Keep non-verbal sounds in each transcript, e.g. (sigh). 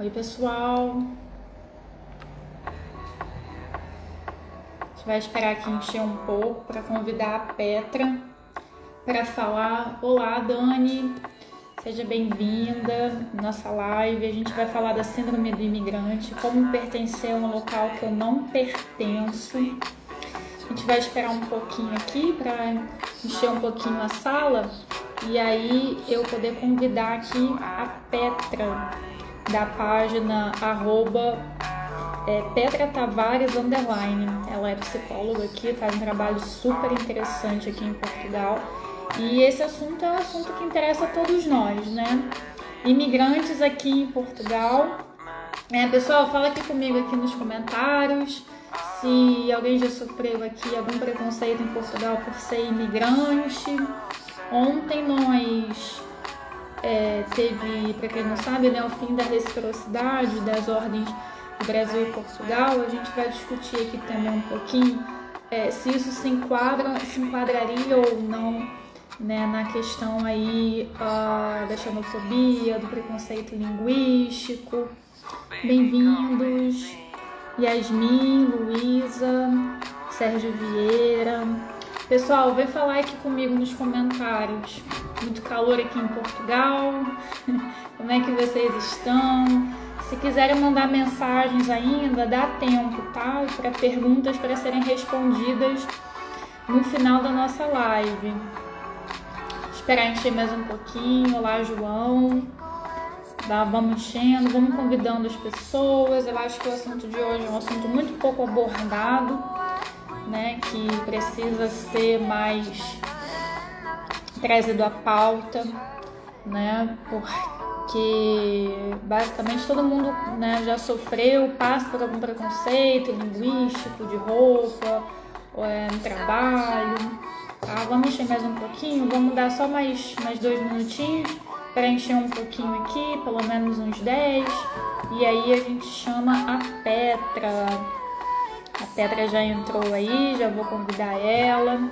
Oi, pessoal. A gente vai esperar aqui encher um pouco para convidar a Petra para falar. Olá, Dani. Seja bem-vinda nossa live. A gente vai falar da síndrome do imigrante, como pertencer a um local que eu não pertenço. A gente vai esperar um pouquinho aqui para encher um pouquinho a sala e aí eu poder convidar aqui a Petra da página arroba é, Petra Tavares Underline. Ela é psicóloga aqui, faz um trabalho super interessante aqui em Portugal. E esse assunto é um assunto que interessa a todos nós, né? Imigrantes aqui em Portugal. É, pessoal, fala aqui comigo aqui nos comentários se alguém já sofreu aqui algum preconceito em Portugal por ser imigrante. Ontem nós é, teve, para quem não sabe, né, o fim da reciprocidade das ordens do Brasil e Portugal. A gente vai discutir aqui também um pouquinho é, se isso se enquadra, se enquadraria ou não né, na questão aí uh, da xenofobia, do preconceito linguístico. Bem-vindos, Yasmin, Luísa, Sérgio Vieira. Pessoal, vem falar aqui comigo nos comentários. Muito calor aqui em Portugal. (laughs) Como é que vocês estão? Se quiserem mandar mensagens ainda, dá tempo, tá? Para perguntas para serem respondidas no final da nossa live. Esperar encher mais um pouquinho. Olá, João. Tá, vamos enchendo, vamos convidando as pessoas. Eu acho que o assunto de hoje é um assunto muito pouco abordado né, que precisa ser mais trazido à pauta, né, porque basicamente todo mundo né, já sofreu, passa por algum preconceito linguístico, de roupa, é, no trabalho. Tá? Vamos encher mais um pouquinho, vamos dar só mais, mais dois minutinhos para encher um pouquinho aqui, pelo menos uns 10. E aí a gente chama a Petra. A Petra já entrou aí, já vou convidar ela.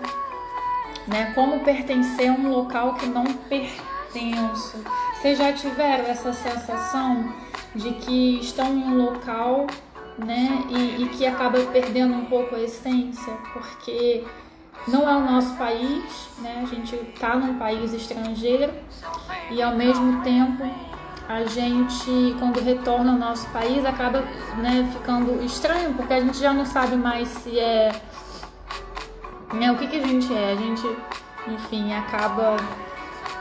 Né? Como pertencer a um local que não pertenço. Vocês já tiveram essa sensação de que estão em um local né, e, e que acaba perdendo um pouco a essência, porque não é o nosso país, né? A gente está num país estrangeiro e ao mesmo tempo a gente, quando retorna ao nosso país, acaba né, ficando estranho, porque a gente já não sabe mais se é. Né, o que, que a gente é. A gente, enfim, acaba.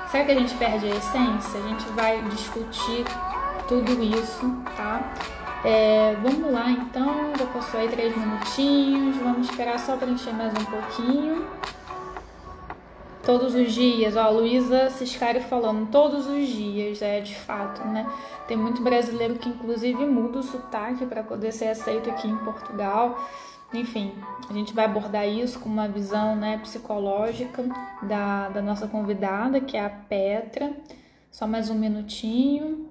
Será que a gente perde a essência? A gente vai discutir tudo isso, tá? É, vamos lá então, já passou aí três minutinhos, vamos esperar só preencher mais um pouquinho todos os dias, ó, Luísa Ciscari falando, todos os dias, é de fato, né? Tem muito brasileiro que inclusive muda o sotaque para poder ser aceito aqui em Portugal. Enfim, a gente vai abordar isso com uma visão né, psicológica da, da nossa convidada, que é a Petra. Só mais um minutinho.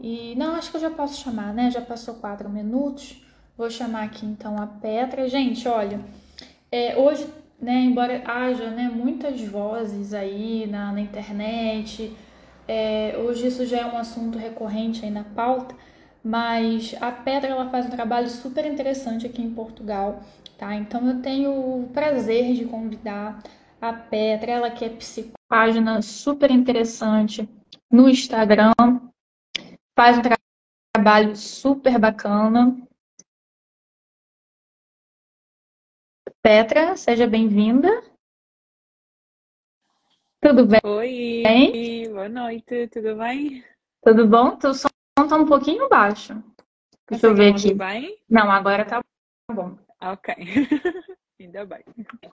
E não, acho que eu já posso chamar, né? Já passou quatro minutos. Vou chamar aqui então a Petra. Gente, olha, é, hoje né, embora haja né, muitas vozes aí na, na internet, é, hoje isso já é um assunto recorrente aí na pauta, mas a Pedra ela faz um trabalho super interessante aqui em Portugal, tá? Então eu tenho o prazer de convidar a Petra, ela que é psicóloga, página super interessante no Instagram, faz um trabalho super bacana, Petra, seja bem-vinda. Tudo bem? Oi, bem? boa noite, tudo bem? Tudo bom? O som está um pouquinho baixo. Deixa eu ver aqui. bem? Não, agora tá bom. Ok, (laughs) ainda bem.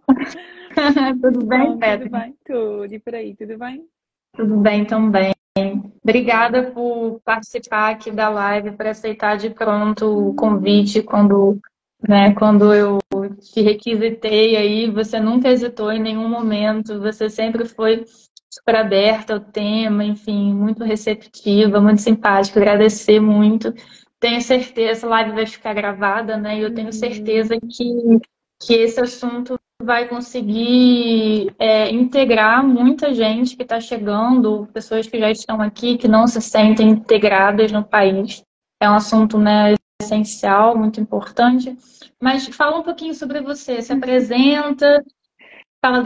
(laughs) tudo bem, bom, Petra? Tudo bem, tudo. E por aí, tudo bem? Tudo bem também. Obrigada por participar aqui da live, por aceitar de pronto o convite quando né? Quando eu te requisitei aí, você nunca hesitou em nenhum momento, você sempre foi super aberta ao tema, enfim, muito receptiva, muito simpática, agradecer muito. Tenho certeza, essa live vai ficar gravada, né? E eu tenho certeza que, que esse assunto vai conseguir é, integrar muita gente que está chegando, pessoas que já estão aqui, que não se sentem integradas no país. é um assunto né, essencial, muito importante. Mas fala um pouquinho sobre você, se apresenta, fala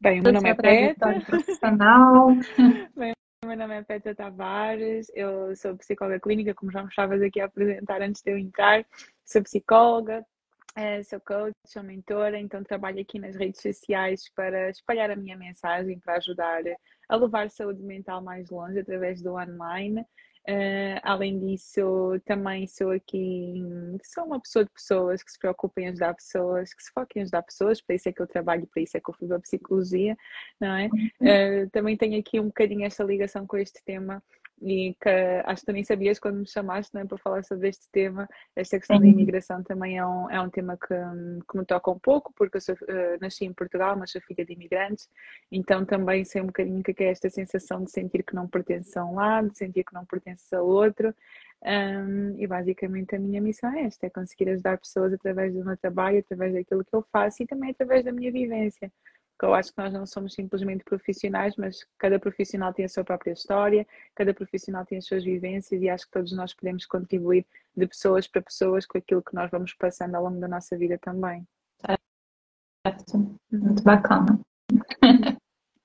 Bem, o meu nome é Petra. profissional. (laughs) Bem, meu nome é Petra Tavares, eu sou psicóloga clínica, como já me estavas aqui a apresentar antes de eu entrar. Sou psicóloga, eh, sou coach, sou mentora, então trabalho aqui nas redes sociais para espalhar a minha mensagem, para ajudar a levar saúde mental mais longe através do online. Uh, além disso, também sou aqui, sou uma pessoa de pessoas que se preocupem em ajudar pessoas, que se foquem em ajudar pessoas, para isso é que eu trabalho, para isso é que eu fui para a psicologia, não é? Uh, também tenho aqui um bocadinho esta ligação com este tema e que acho que nem sabias quando me chamaste é, para falar sobre este tema. Esta questão da imigração também é um, é um tema que, que me toca um pouco, porque eu sou, uh, nasci em Portugal, mas sou filha de imigrantes, então também sei um bocadinho o que é esta sensação de sentir que não pertence a um lado, de sentir que não pertence a outro. Um, e basicamente a minha missão é esta: é conseguir ajudar pessoas através do meu trabalho, através daquilo que eu faço e também através da minha vivência porque eu acho que nós não somos simplesmente profissionais, mas cada profissional tem a sua própria história, cada profissional tem as suas vivências e acho que todos nós podemos contribuir de pessoas para pessoas com aquilo que nós vamos passando ao longo da nossa vida também. Certo, muito bacana. (laughs)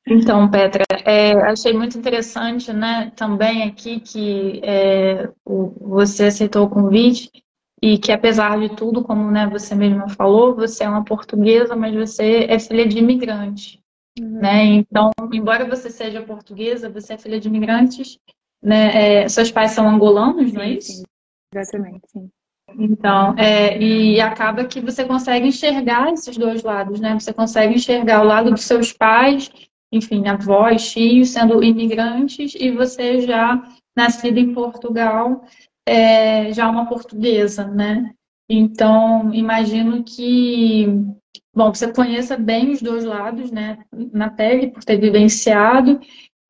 Então, Petra, é, achei muito interessante, né, também aqui que é, o, você aceitou o convite e que apesar de tudo, como né, você mesma falou, você é uma portuguesa, mas você é filha de imigrantes, uhum. né? Então, embora você seja portuguesa, você é filha de imigrantes, né? É, seus pais são angolanos, não é isso? Sim, exatamente, sim. Então, é, e acaba que você consegue enxergar esses dois lados, né? Você consegue enxergar o lado dos seus pais, enfim, avós, tios sendo imigrantes, e você já nascida em Portugal, é, já uma portuguesa, né? Então, imagino que, bom, você conheça bem os dois lados, né, na pele, por ter vivenciado,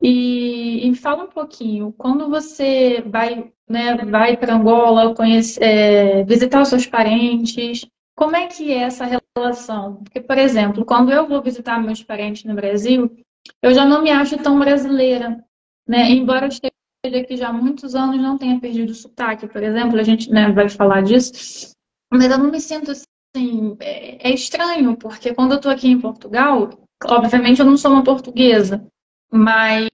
e, e fala um pouquinho, quando você vai, né, vai para Angola, conhece, é, visitar os seus parentes, como é que é essa relação? Porque, por exemplo, quando eu vou visitar meus parentes no Brasil, eu já não me acho tão brasileira, né? Embora eu esteja aqui já há muitos anos não tenha perdido o sotaque, por exemplo, a gente né, vai falar disso, mas eu não me sinto assim, é, é estranho, porque quando eu estou aqui em Portugal, obviamente eu não sou uma portuguesa, mas,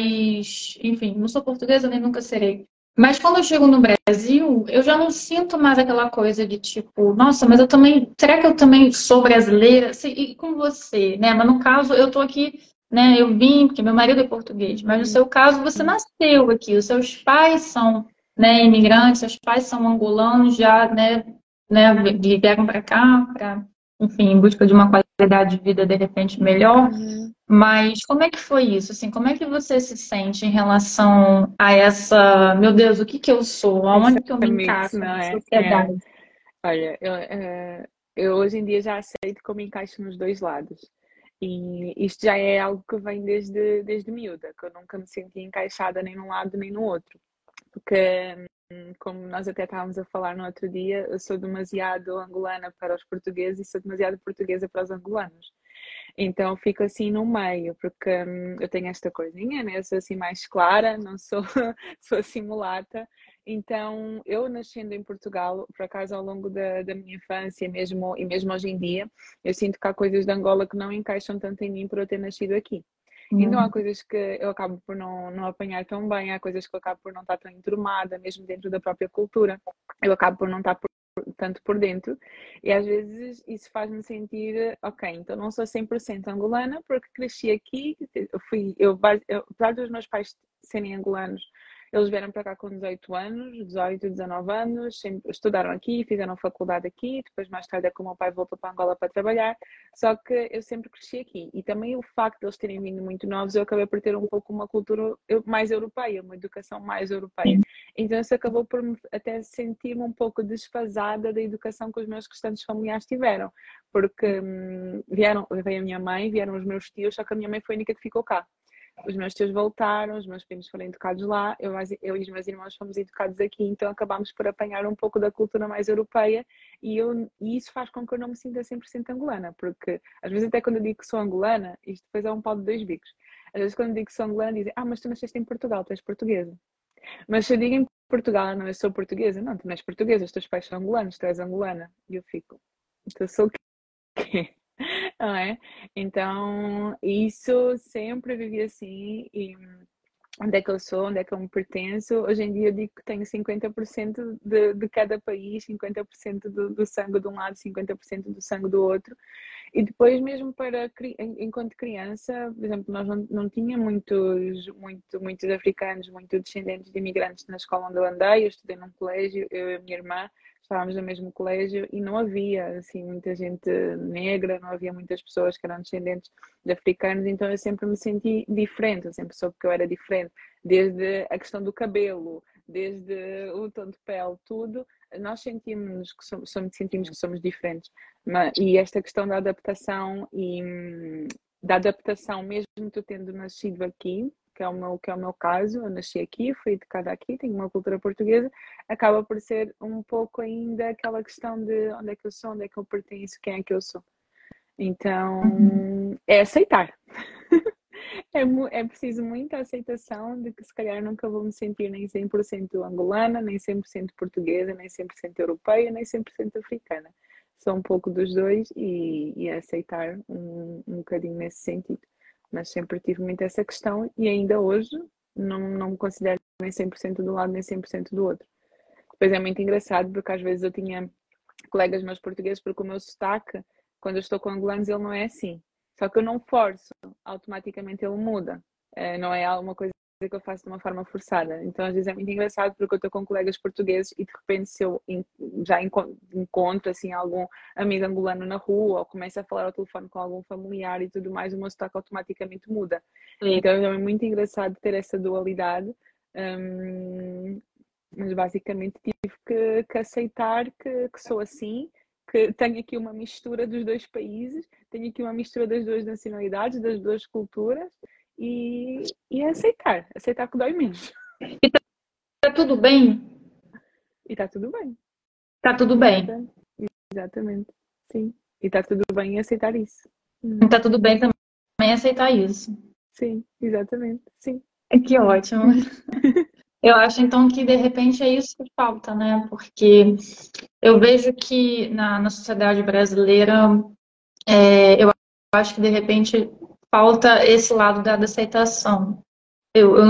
enfim, não sou portuguesa nem nunca serei. Mas quando eu chego no Brasil, eu já não sinto mais aquela coisa de tipo, nossa, mas eu também, será que eu também sou brasileira? E com você, né? Mas no caso, eu tô aqui né? Eu vim porque meu marido é português, mas no seu caso você nasceu aqui, os seus pais são né, imigrantes, seus pais são angolanos, já né, né, vieram para cá, para, enfim, em busca de uma qualidade de vida de repente melhor. Uhum. Mas como é que foi isso? Assim, como é que você se sente em relação a essa, meu Deus, o que que eu sou? Aonde que eu me encaixo na é? sociedade? É. Olha, eu, é, eu hoje em dia já aceito me encaixo nos dois lados. E isto já é algo que vem desde, desde miúda, que eu nunca me senti encaixada nem num lado nem no outro. Porque, hum, como nós até estávamos a falar no outro dia, eu sou demasiado angolana para os portugueses e sou demasiado portuguesa para os angolanos. Então fico assim no meio, porque hum, eu tenho esta coisinha, né? Eu sou assim mais clara, não sou, (laughs) sou assim mulata, então, eu nascendo em Portugal, por acaso ao longo da, da minha infância mesmo, e mesmo hoje em dia, eu sinto que há coisas de Angola que não encaixam tanto em mim por eu ter nascido aqui. Uhum. Então há coisas que eu acabo por não, não apanhar tão bem, há coisas que eu acabo por não estar tão enturmada, mesmo dentro da própria cultura. Eu acabo por não estar por, tanto por dentro e às vezes isso faz-me sentir, ok, então não sou 100% angolana porque cresci aqui, eu fui, eu, eu, apesar dos meus pais serem angolanos, eles vieram para cá com 18 anos, 18, 19 anos, sempre, estudaram aqui, fizeram faculdade aqui, depois mais tarde é que o meu pai voltou para Angola para trabalhar, só que eu sempre cresci aqui. E também o facto de eles terem vindo muito novos, eu acabei por ter um pouco uma cultura mais europeia, uma educação mais europeia. Então isso acabou por até sentir-me um pouco desfasada da educação que os meus restantes familiares tiveram, porque hum, vieram, veio a minha mãe, vieram os meus tios, só que a minha mãe foi a única que ficou cá os meus tios voltaram, os meus primos foram educados lá, eu, eu e os meus irmãos fomos educados aqui, então acabámos por apanhar um pouco da cultura mais europeia e, eu, e isso faz com que eu não me sinta 100% angolana, porque às vezes até quando eu digo que sou angolana, isto depois é um pau de dois bicos. Às vezes quando eu digo que sou angolana dizem, ah, mas tu nasceste em Portugal, tu és portuguesa. Mas se eu digo Portugal, não, eu sou portuguesa. Não, tu não és portuguesa, os teus pais são angolanos, tu és angolana. E eu fico, então sou o quê? Não é? Então, isso sempre vivi assim e onde é que eu sou, onde é que eu me pertenço. Hoje em dia eu digo que tenho 50% de, de cada país, 50% do, do sangue de um lado, 50% do sangue do outro. E depois mesmo para enquanto criança, por exemplo, nós não, não tínhamos muitos, muito, muitos africanos, muitos descendentes de imigrantes na escola onde eu andei, eu estudei num colégio, eu e a minha irmã, estávamos no mesmo colégio e não havia assim muita gente negra, não havia muitas pessoas que eram descendentes de africanos, então eu sempre me senti diferente, eu sempre soube que eu era diferente, desde a questão do cabelo, desde o tom de pele, tudo, nós sentimos que somos, sentimos que somos diferentes. Mas, e esta questão da adaptação e da adaptação, mesmo tu tendo nascido aqui, que é o meu, que é o meu caso, eu nasci aqui, fui educada aqui, tenho uma cultura portuguesa, acaba por ser um pouco ainda aquela questão de onde é que eu sou, onde é que eu pertenço, quem é que eu sou. Então, uhum. é aceitar. (laughs) é, é preciso muita aceitação de que se calhar nunca vou me sentir nem 100% angolana, nem 100% portuguesa, nem 100% europeia, nem 100% africana. Sou um pouco dos dois e, e aceitar um, um bocadinho nesse sentido. Mas sempre tive muito essa questão e ainda hoje não, não me considero nem 100% do lado nem 100% do outro. Depois é muito engraçado porque às vezes eu tinha colegas meus portugueses porque o meu sotaque, quando eu estou com angolanos, ele não é assim. Só que eu não forço, automaticamente ele muda. É, não é alguma coisa que eu faço de uma forma forçada. Então, às vezes é muito engraçado porque eu estou com colegas portugueses e de repente se eu já encontro assim algum amigo angolano na rua ou começo a falar ao telefone com algum familiar e tudo mais, o meu sotaque automaticamente muda. Sim. Então é muito engraçado ter essa dualidade. Hum, mas basicamente tive que, que aceitar que, que sou assim que tenho aqui uma mistura dos dois países, tenho aqui uma mistura das duas nacionalidades, das duas culturas e, e aceitar, aceitar que dói menos. E tá, tá tudo bem? E tá tudo bem. Tá tudo bem. Exatamente, sim. E tá tudo bem aceitar isso. E tá tudo bem também aceitar isso. Sim, exatamente, sim. Que ótimo. (laughs) Eu acho então que de repente é isso que falta, né? Porque eu vejo que na, na sociedade brasileira, é, eu acho que de repente falta esse lado da, aceitação. Eu, eu,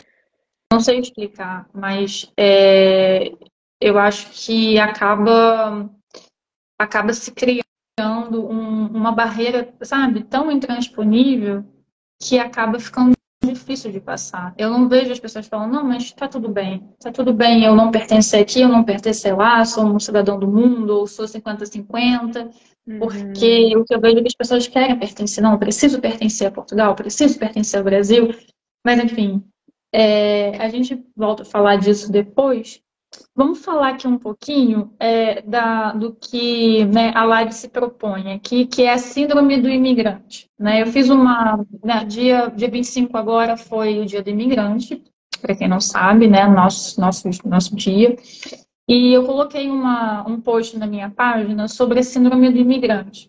não sei explicar, mas é, eu acho que acaba acaba se criando um, uma barreira, sabe, tão intransponível que acaba ficando difícil de passar. Eu não vejo as pessoas falando, não, mas tá tudo bem, tá tudo bem, eu não pertencer aqui, eu não pertencer lá, sou um cidadão do mundo, ou sou 50-50, uhum. porque o que eu vejo é que as pessoas querem pertencer, não, eu preciso pertencer a Portugal, preciso pertencer ao Brasil, mas enfim, é, a gente volta a falar disso depois, Vamos falar aqui um pouquinho é, da, do que né, a live se propõe aqui, que é a síndrome do imigrante. Né? Eu fiz uma. Né, dia, dia 25 agora foi o dia do imigrante, para quem não sabe, né? Nosso, nosso, nosso dia. E eu coloquei uma, um post na minha página sobre a síndrome do imigrante.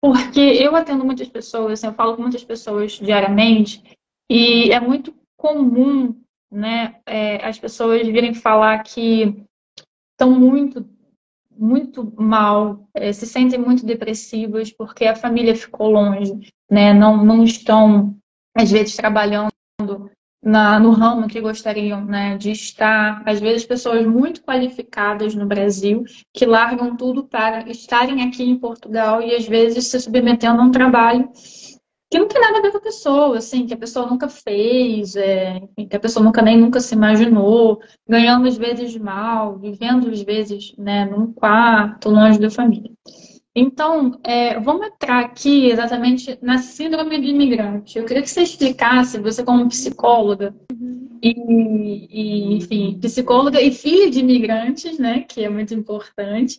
Porque eu atendo muitas pessoas, assim, eu falo com muitas pessoas diariamente, e é muito comum né, é, as pessoas virem falar que estão muito, muito mal, é, se sentem muito depressivas porque a família ficou longe, né, não, não estão, às vezes, trabalhando na, no ramo que gostariam né, de estar. Às vezes, pessoas muito qualificadas no Brasil que largam tudo para estarem aqui em Portugal e, às vezes, se submetendo a um trabalho que não tem nada a ver com a pessoa, assim, que a pessoa nunca fez, é, que a pessoa nunca nem nunca se imaginou, ganhando às vezes mal, vivendo às vezes né, num quarto, longe da família. Então, é, vamos entrar aqui exatamente na síndrome do imigrante. Eu queria que você explicasse, você como psicóloga, e, e enfim, psicóloga e filha de imigrantes, né, que é muito importante,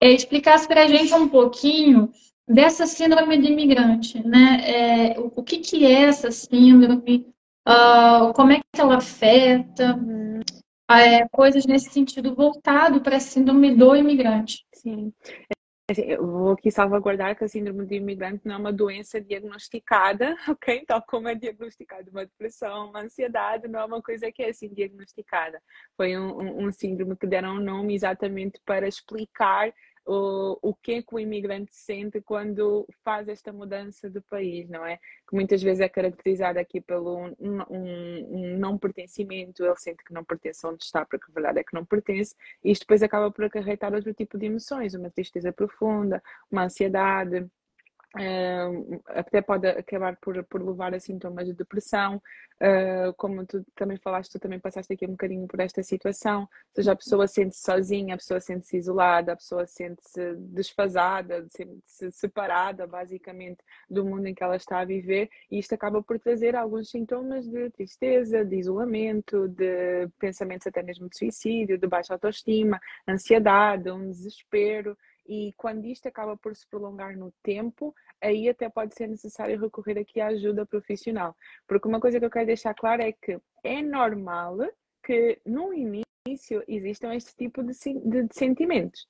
é, explicasse para a gente um pouquinho dessa síndrome de imigrante, né? É, o, que, que é essa síndrome? Uh, como é que ela afeta? É, coisas nesse sentido voltado para a síndrome do imigrante. Sim. Assim, eu vou aqui salvaguardar que a síndrome do imigrante não é uma doença diagnosticada, (laughs) ok? Tal como é diagnosticada uma depressão, uma ansiedade, não é uma coisa que é assim diagnosticada. Foi um, um, um síndrome que deram um nome exatamente para explicar o, o que é que o imigrante sente quando faz esta mudança de país, não é? Que muitas vezes é caracterizado aqui pelo um, um, um não pertencimento, ele sente que não pertence onde está, porque a verdade é que não pertence, e isto depois acaba por acarretar outro tipo de emoções, uma tristeza profunda, uma ansiedade, Uh, até pode acabar por, por levar a sintomas de depressão, uh, como tu também falaste, tu também passaste aqui um bocadinho por esta situação, ou seja, a pessoa sente-se sozinha, a pessoa sente-se isolada, a pessoa sente-se desfasada, sente-se separada, basicamente, do mundo em que ela está a viver, e isto acaba por trazer alguns sintomas de tristeza, de isolamento, de pensamentos até mesmo de suicídio, de baixa autoestima, ansiedade, um desespero, e quando isto acaba por se prolongar no tempo, aí até pode ser necessário recorrer aqui à ajuda profissional. Porque uma coisa que eu quero deixar claro é que é normal que no início existam este tipo de, de, de sentimentos.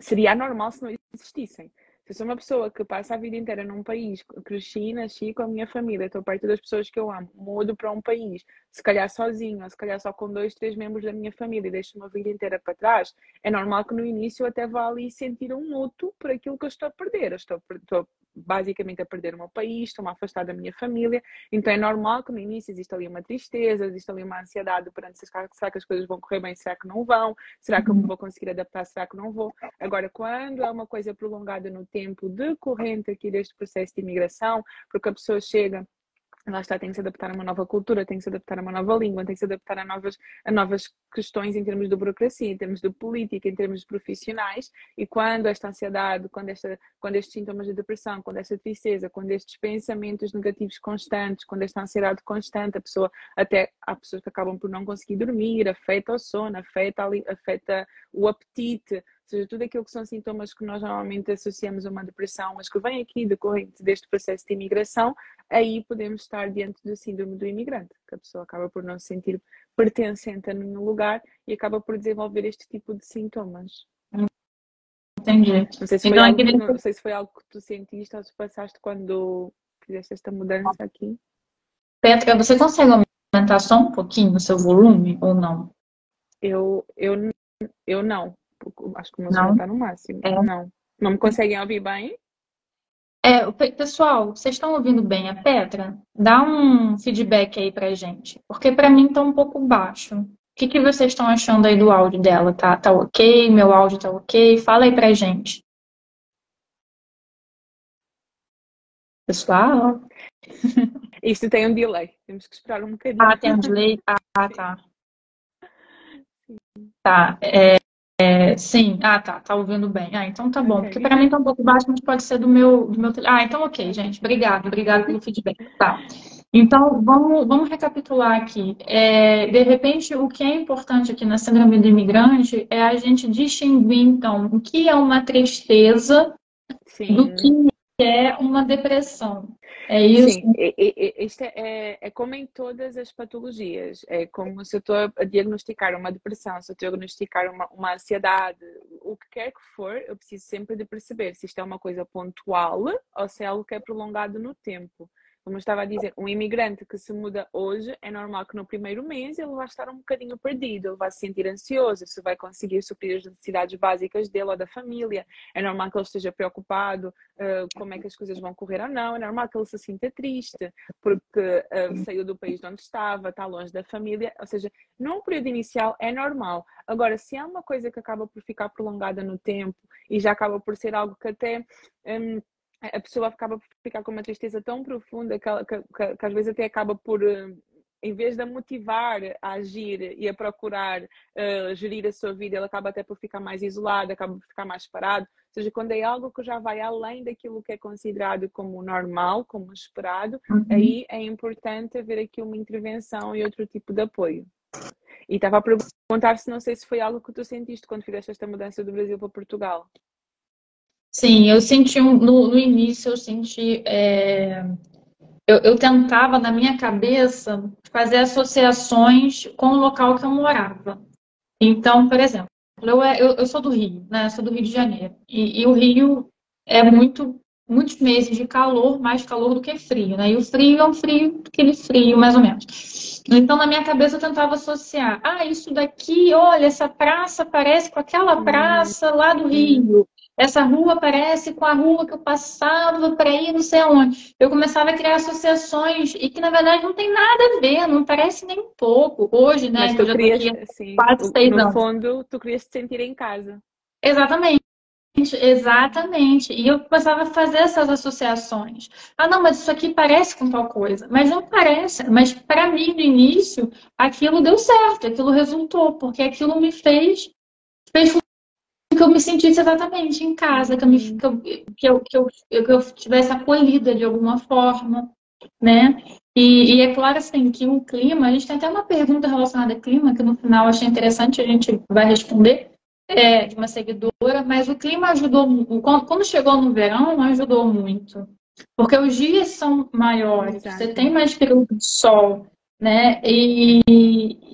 Seria anormal se não existissem. Se eu sou uma pessoa que passa a vida inteira num país, cresci, nasci com a minha família, estou perto das pessoas que eu amo, mudo para um país, se calhar sozinho, ou se calhar só com dois, três membros da minha família e deixo uma vida inteira para trás, é normal que no início eu até vá ali sentir um luto por aquilo que eu estou a perder. Eu estou, estou basicamente a perder o meu país, estou-me a afastar da minha família, então é normal que no início exista ali uma tristeza, exista ali uma ansiedade perante será, será que as coisas vão correr bem, será que não vão, será que eu vou conseguir adaptar, será que não vou. Agora, quando é uma coisa prolongada no tempo decorrente aqui deste processo de imigração, porque a pessoa chega lá está, tem que se adaptar a uma nova cultura, tem que se adaptar a uma nova língua, tem que se adaptar a novas, a novas questões em termos de burocracia, em termos de política, em termos de profissionais, e quando esta ansiedade, quando, esta, quando estes sintomas de depressão, quando esta tristeza, quando estes pensamentos negativos constantes, quando esta ansiedade constante, a pessoa, até há pessoas que acabam por não conseguir dormir, afeta o sono, afeta, afeta o apetite, seja, tudo aquilo que são sintomas que nós normalmente associamos a uma depressão, mas que vem aqui decorrente deste processo de imigração, aí podemos estar diante do síndrome do imigrante, que a pessoa acaba por não se sentir pertencente a nenhum lugar e acaba por desenvolver este tipo de sintomas. Entendi. Não sei se então, algo, que, não sei se foi algo que tu sentiste ou se passaste quando fizeste esta mudança aqui. Petra, você consegue aumentar só um pouquinho o seu volume ou não? Eu, eu, eu não acho que o meu som está no máximo. É. Não. Não me conseguem ouvir bem? É, pessoal, vocês estão ouvindo bem a Petra? Dá um feedback aí pra gente, porque para mim tá um pouco baixo. O que, que vocês estão achando aí do áudio dela? Tá, tá ok? Meu áudio tá ok? Fala aí pra gente. Pessoal? (laughs) Isso tem um delay. Temos que esperar um bocadinho. Ah, tem um delay? Ah, tá. (laughs) Tá. É, é, sim, ah, tá, tá ouvindo bem. Ah, então tá bom, porque para mim tá um pouco baixo, mas pode ser do meu, do meu. Ah, então ok, gente, obrigado, obrigado pelo feedback. Tá. Então, vamos, vamos recapitular aqui. É, de repente, o que é importante aqui na síndrome do imigrante é a gente distinguir, então, o que é uma tristeza Sim. do que é uma depressão. É isso? Sim, isto é, é, é, como em todas as patologias. É como se eu estou a diagnosticar uma depressão, se eu estou a diagnosticar uma, uma ansiedade, o que quer que for, eu preciso sempre de perceber se isto é uma coisa pontual ou se é algo que é prolongado no tempo como eu estava a dizer, um imigrante que se muda hoje, é normal que no primeiro mês ele vai estar um bocadinho perdido, ele vai se sentir ansioso, se vai conseguir suprir as necessidades básicas dele ou da família. É normal que ele esteja preocupado uh, como é que as coisas vão correr ou não. É normal que ele se sinta triste porque uh, saiu do país onde estava, está longe da família. Ou seja, num período inicial é normal. Agora, se é uma coisa que acaba por ficar prolongada no tempo e já acaba por ser algo que até. Um, a pessoa acaba por ficar com uma tristeza tão profunda que, que, que, que às vezes até acaba por, eh, em vez de a motivar a agir e a procurar uh, gerir a sua vida, ela acaba até por ficar mais isolada, acaba por ficar mais parado. Ou seja, quando é algo que já vai além daquilo que é considerado como normal, como esperado, uhum. aí é importante haver aqui uma intervenção e outro tipo de apoio. E estava a perguntar se não sei se foi algo que tu sentiste quando fizeste esta mudança do Brasil para Portugal. Sim, eu senti um, no, no, início eu senti é, eu, eu, tentava na minha cabeça fazer associações com o local que eu morava. Então, por exemplo, eu, é, eu, eu sou do Rio, né? Sou do Rio de Janeiro. E, e o Rio é muito muitos meses de calor, mais calor do que frio, né? E o frio é um frio, aquele frio, mais ou menos. Então, na minha cabeça, eu tentava associar. Ah, isso daqui, olha, essa praça parece com aquela hum. praça lá do Rio. Essa rua parece com a rua que eu passava para ir não sei aonde. Eu começava a criar associações e que, na verdade, não tem nada a ver, não parece nem um pouco. Hoje, né? Mas tu querias, assim, quatro, seis no anos. fundo, tu querias te sentir em casa. Exatamente. Exatamente. E eu começava a fazer essas associações. Ah, não, mas isso aqui parece com tal coisa. Mas não parece. Mas para mim, no início, aquilo deu certo, aquilo resultou, porque aquilo me fez, fez que eu me sentisse exatamente em casa, que eu, me, que eu, que eu, que eu, que eu tivesse acolhida de alguma forma, né? E, e, é claro assim que o clima, a gente tem até uma pergunta relacionada ao clima, que no final achei interessante, a gente vai responder é, de uma seguidora, mas o clima ajudou, quando chegou no verão, ajudou muito. Porque os dias são maiores, Exato. você tem mais período de sol, né? E,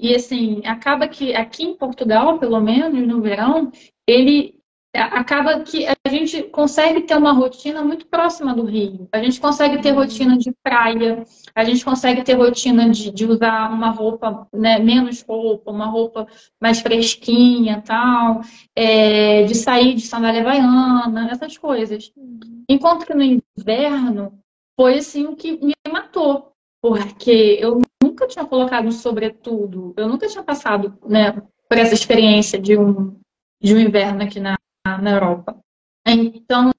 e assim, acaba que aqui em Portugal, pelo menos no verão, ele acaba que a gente consegue ter uma rotina muito próxima do Rio. A gente consegue ter rotina de praia, a gente consegue ter rotina de, de usar uma roupa, né, menos roupa, uma roupa mais fresquinha tal, é, de sair de sandália havaiana, essas coisas. Uhum. Enquanto que no inverno foi assim o que me matou, porque eu nunca tinha colocado sobretudo, eu nunca tinha passado né, por essa experiência de um, de um inverno aqui na, na Europa. Então,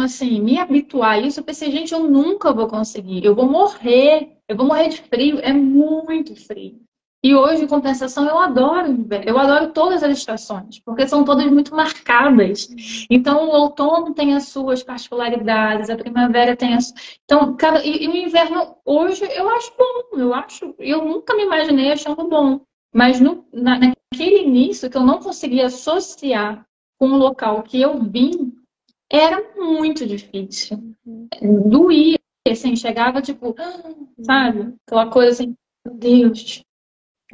assim, me habituar a isso, eu pensei, gente, eu nunca vou conseguir, eu vou morrer, eu vou morrer de frio, é muito frio. E hoje, em compensação, eu adoro eu adoro todas as estações, porque são todas muito marcadas. Então, o outono tem as suas particularidades, a primavera tem as. Então, cada... e, e o inverno, hoje, eu acho bom, eu acho, eu nunca me imaginei achando bom. Mas no, na, naquele início que eu não conseguia associar com o local que eu vim, era muito difícil. Doía, assim, chegava tipo, (gasps) sabe? Aquela coisa assim, meu Deus.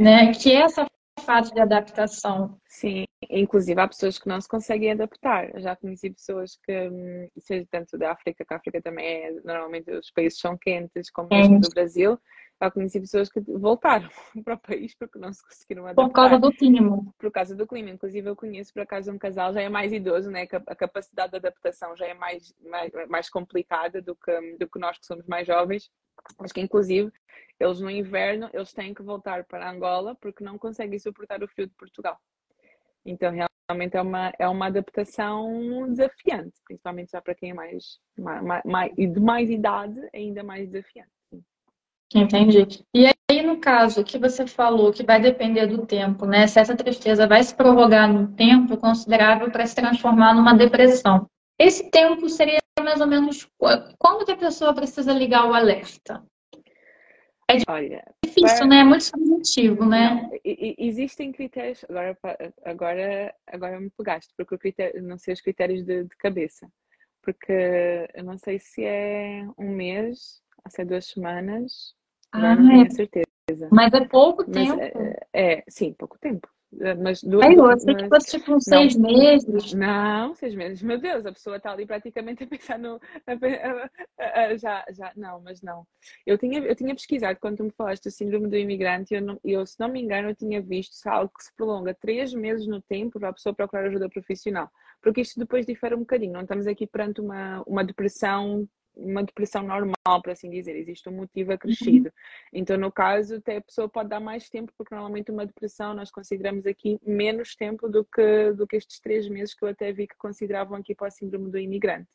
Né? Que é essa fase de adaptação. Sim, inclusive há pessoas que não se conseguem adaptar. Eu já conheci pessoas que, hum, seja tanto da África, que a África também é, normalmente os países são quentes, como é. do Brasil, já conheci pessoas que voltaram (laughs) para o país porque não se conseguiram adaptar. Por causa do clima. Por causa do clima. Inclusive, eu conheço por acaso um casal, já é mais idoso, né? A capacidade de adaptação já é mais, mais, mais complicada do que, do que nós que somos mais jovens. Mas que, inclusive, eles no inverno, eles têm que voltar para Angola porque não conseguem suportar o frio de Portugal. Então, realmente é uma, é uma adaptação desafiante, principalmente já para quem é mais, mais, mais, de mais idade, ainda mais desafiante. Entendi. E aí, no caso que você falou que vai depender do tempo, né? Se essa tristeza vai se prorrogar num tempo considerável para se transformar numa depressão. Esse tempo seria mais ou menos quando que a pessoa precisa ligar o alerta? É difícil, para... né? É muito subjetivo, né? Existem critérios. Agora, agora, agora me pegaste, porque o critério, não sei os critérios de, de cabeça. Porque eu não sei se é um mês, se é duas semanas, ah, não tenho é. certeza. Mas é pouco mas, tempo. É, é, sim, pouco tempo. É, mas do, Ai, eu achei que fosse tipo uns seis meses. Não, seis meses. Meu Deus, a pessoa está ali praticamente a pensar no. A, a, a, já, já, não, mas não. Eu tinha, eu tinha pesquisado quando tu me falaste do síndrome do imigrante, eu, não, eu, se não me engano, eu tinha visto algo que se prolonga três meses no tempo para a pessoa procurar ajuda profissional. Porque isto depois difere um bocadinho. Não estamos aqui perante uma, uma depressão uma depressão normal, por assim dizer, existe um motivo acrescido. Uhum. Então, no caso, até a pessoa pode dar mais tempo, porque normalmente uma depressão nós consideramos aqui menos tempo do que, do que estes três meses que eu até vi que consideravam aqui para o síndrome do imigrante.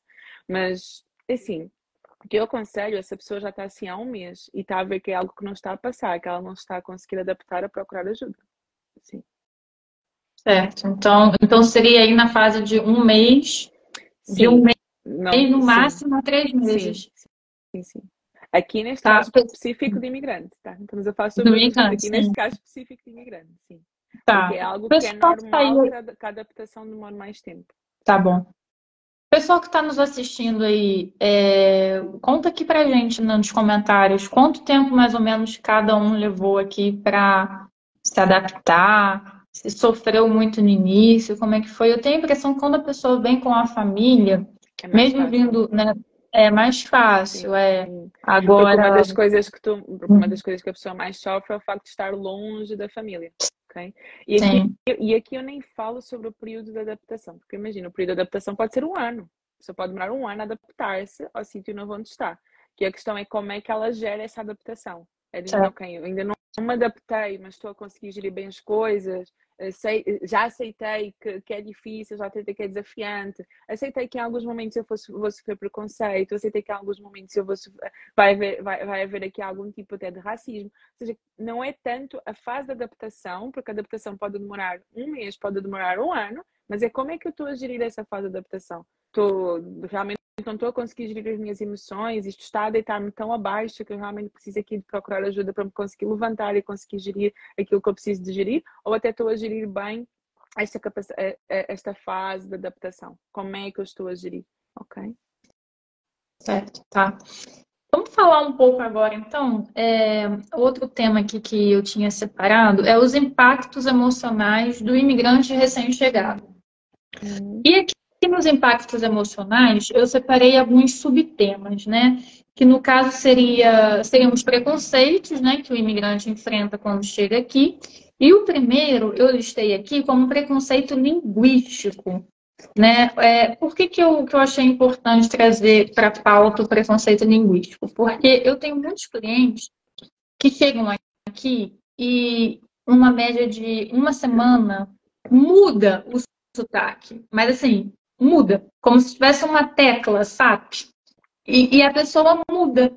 Mas, assim, o que eu aconselho, essa pessoa já está assim há um mês e está a ver que é algo que não está a passar, que ela não está a conseguir adaptar a procurar ajuda. Sim. Certo. Então, então seria aí na fase de um mês, de um mês não, no sim. máximo três meses. Sim, sim. sim. Aqui neste tá. caso específico de imigrante, tá? Estamos a falar sobre o imigrante, aqui neste caso específico de imigrante, sim. Tá. Porque é algo que é normal que, que a adaptação demora mais tempo. Tá bom. Pessoal que está nos assistindo aí, é, conta aqui pra gente nos comentários quanto tempo mais ou menos cada um levou aqui para se adaptar, se sofreu muito no início, como é que foi. Eu tenho a impressão que quando a pessoa vem com a família, é mesmo fácil. vindo, né, é mais fácil, Sim. é. Agora. Porque uma das coisas que tu, uma das coisas que a pessoa mais sofre é o facto de estar longe da família. Okay? E, aqui, e aqui eu nem falo sobre o período de adaptação, porque imagina, o período de adaptação pode ser um ano. Você pode demorar um ano a adaptar-se ao sítio novo onde está. Que a questão é como é que ela gera essa adaptação. É dizer, ok, eu ainda não me adaptei, mas estou a conseguir gerir bem as coisas, já aceitei que, que, é difícil, já aceitei que é desafiante, aceitei que em alguns momentos eu fosse, vou sofrer preconceito, aceitei que em alguns momentos eu vou sofrer, vai, haver, vai, vai haver aqui algum tipo até de racismo. Ou seja, não é tanto a fase de adaptação, porque a adaptação pode demorar um mês, pode demorar um ano, mas é como é que eu estou a gerir essa fase de adaptação. Estou realmente não estou a conseguir gerir as minhas emoções, isto está a deitar-me tão abaixo que eu realmente preciso aqui de procurar ajuda para me conseguir levantar e conseguir gerir aquilo que eu preciso de gerir, ou até estou a gerir bem esta, esta fase de adaptação. Como é que eu estou a gerir? Ok? Certo, tá. Vamos falar um pouco agora, então. É, outro tema aqui que eu tinha separado é os impactos emocionais do imigrante recém-chegado. Uhum. E aqui nos impactos emocionais, eu separei alguns subtemas, né? Que no caso seria, seriam os preconceitos, né? Que o imigrante enfrenta quando chega aqui. E o primeiro eu listei aqui como preconceito linguístico. Né? É, por que, que, eu, que eu achei importante trazer para a pauta o preconceito linguístico? Porque eu tenho muitos clientes que chegam aqui e uma média de uma semana muda o sotaque. Mas assim, muda, como se tivesse uma tecla, sabe? E, e a pessoa muda.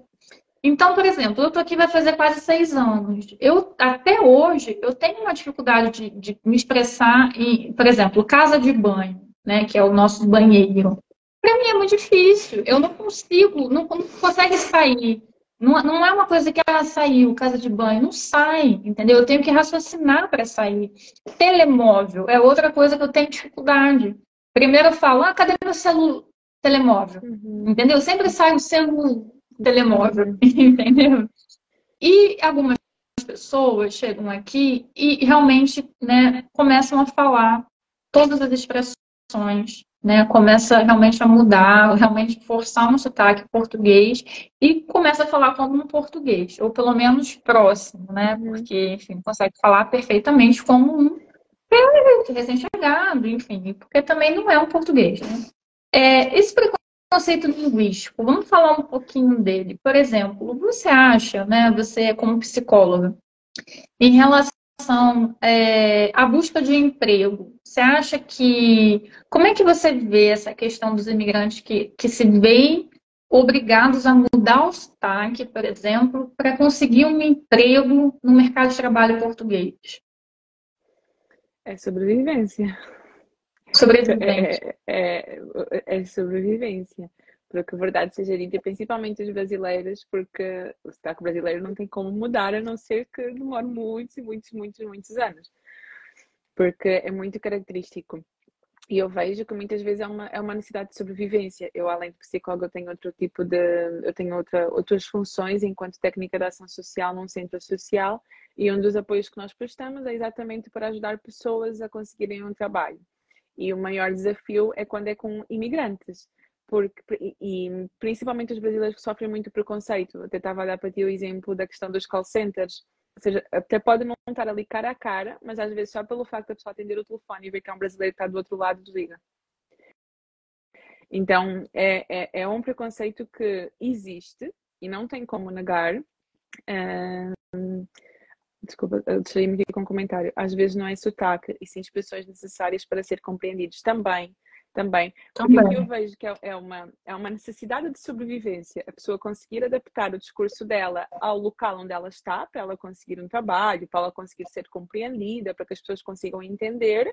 Então, por exemplo, eu tô aqui vai fazer quase seis anos. Eu até hoje eu tenho uma dificuldade de, de me expressar em, por exemplo, casa de banho, né, que é o nosso banheiro. Para mim é muito difícil. Eu não consigo, não, não consegue sair. Não, não é uma coisa que ela ah, saiu, casa de banho, não sai, entendeu? Eu tenho que raciocinar para sair. Telemóvel é outra coisa que eu tenho dificuldade. Primeiro eu falo, ah, cadê meu celular telemóvel? Uhum. Entendeu? Sempre sai o celular telemóvel, uhum. (laughs) entendeu? E algumas pessoas chegam aqui e realmente né, começam a falar todas as expressões, né, começa realmente a mudar, realmente forçar um sotaque português e começa a falar como um português, ou pelo menos próximo, né, uhum. porque, enfim, consegue falar perfeitamente como um recém-chegado, enfim, porque também não é um português, né? É, esse preconceito linguístico, vamos falar um pouquinho dele. Por exemplo, você acha, né, você como psicóloga, em relação é, à busca de emprego, você acha que, como é que você vê essa questão dos imigrantes que, que se veem obrigados a mudar o sotaque, por exemplo, para conseguir um emprego no mercado de trabalho português? É sobrevivência. Sobrevivência. É, é, é sobrevivência. Para que a verdade seja dita, principalmente os brasileiros, porque o sotaque brasileiro não tem como mudar, a não ser que demore muitos e muitos, muitos, muitos anos. Porque é muito característico. E eu vejo que muitas vezes é uma, é uma necessidade de sobrevivência. Eu, além de psicóloga, eu tenho outro tipo de. Eu tenho outra, outras funções enquanto técnica de ação social num centro social e um dos apoios que nós prestamos é exatamente para ajudar pessoas a conseguirem um trabalho. E o maior desafio é quando é com imigrantes. Porque, e principalmente os brasileiros que sofrem muito preconceito. Até estava a dar para ti o exemplo da questão dos call centers ou seja, até pode não estar ali cara a cara, mas às vezes só pelo facto de a pessoa atender o telefone e ver que é um brasileiro que está do outro lado, desliga. Então, é, é, é um preconceito que existe e não tem como negar. Uh, desculpa, deixei-me aqui com um comentário. Às vezes não é sotaque, e sim expressões necessárias para ser compreendidos também também. Porque também. eu vejo que é, é uma, é uma necessidade de sobrevivência, a pessoa conseguir adaptar o discurso dela ao local onde ela está, para ela conseguir um trabalho, para ela conseguir ser compreendida, para que as pessoas consigam entender,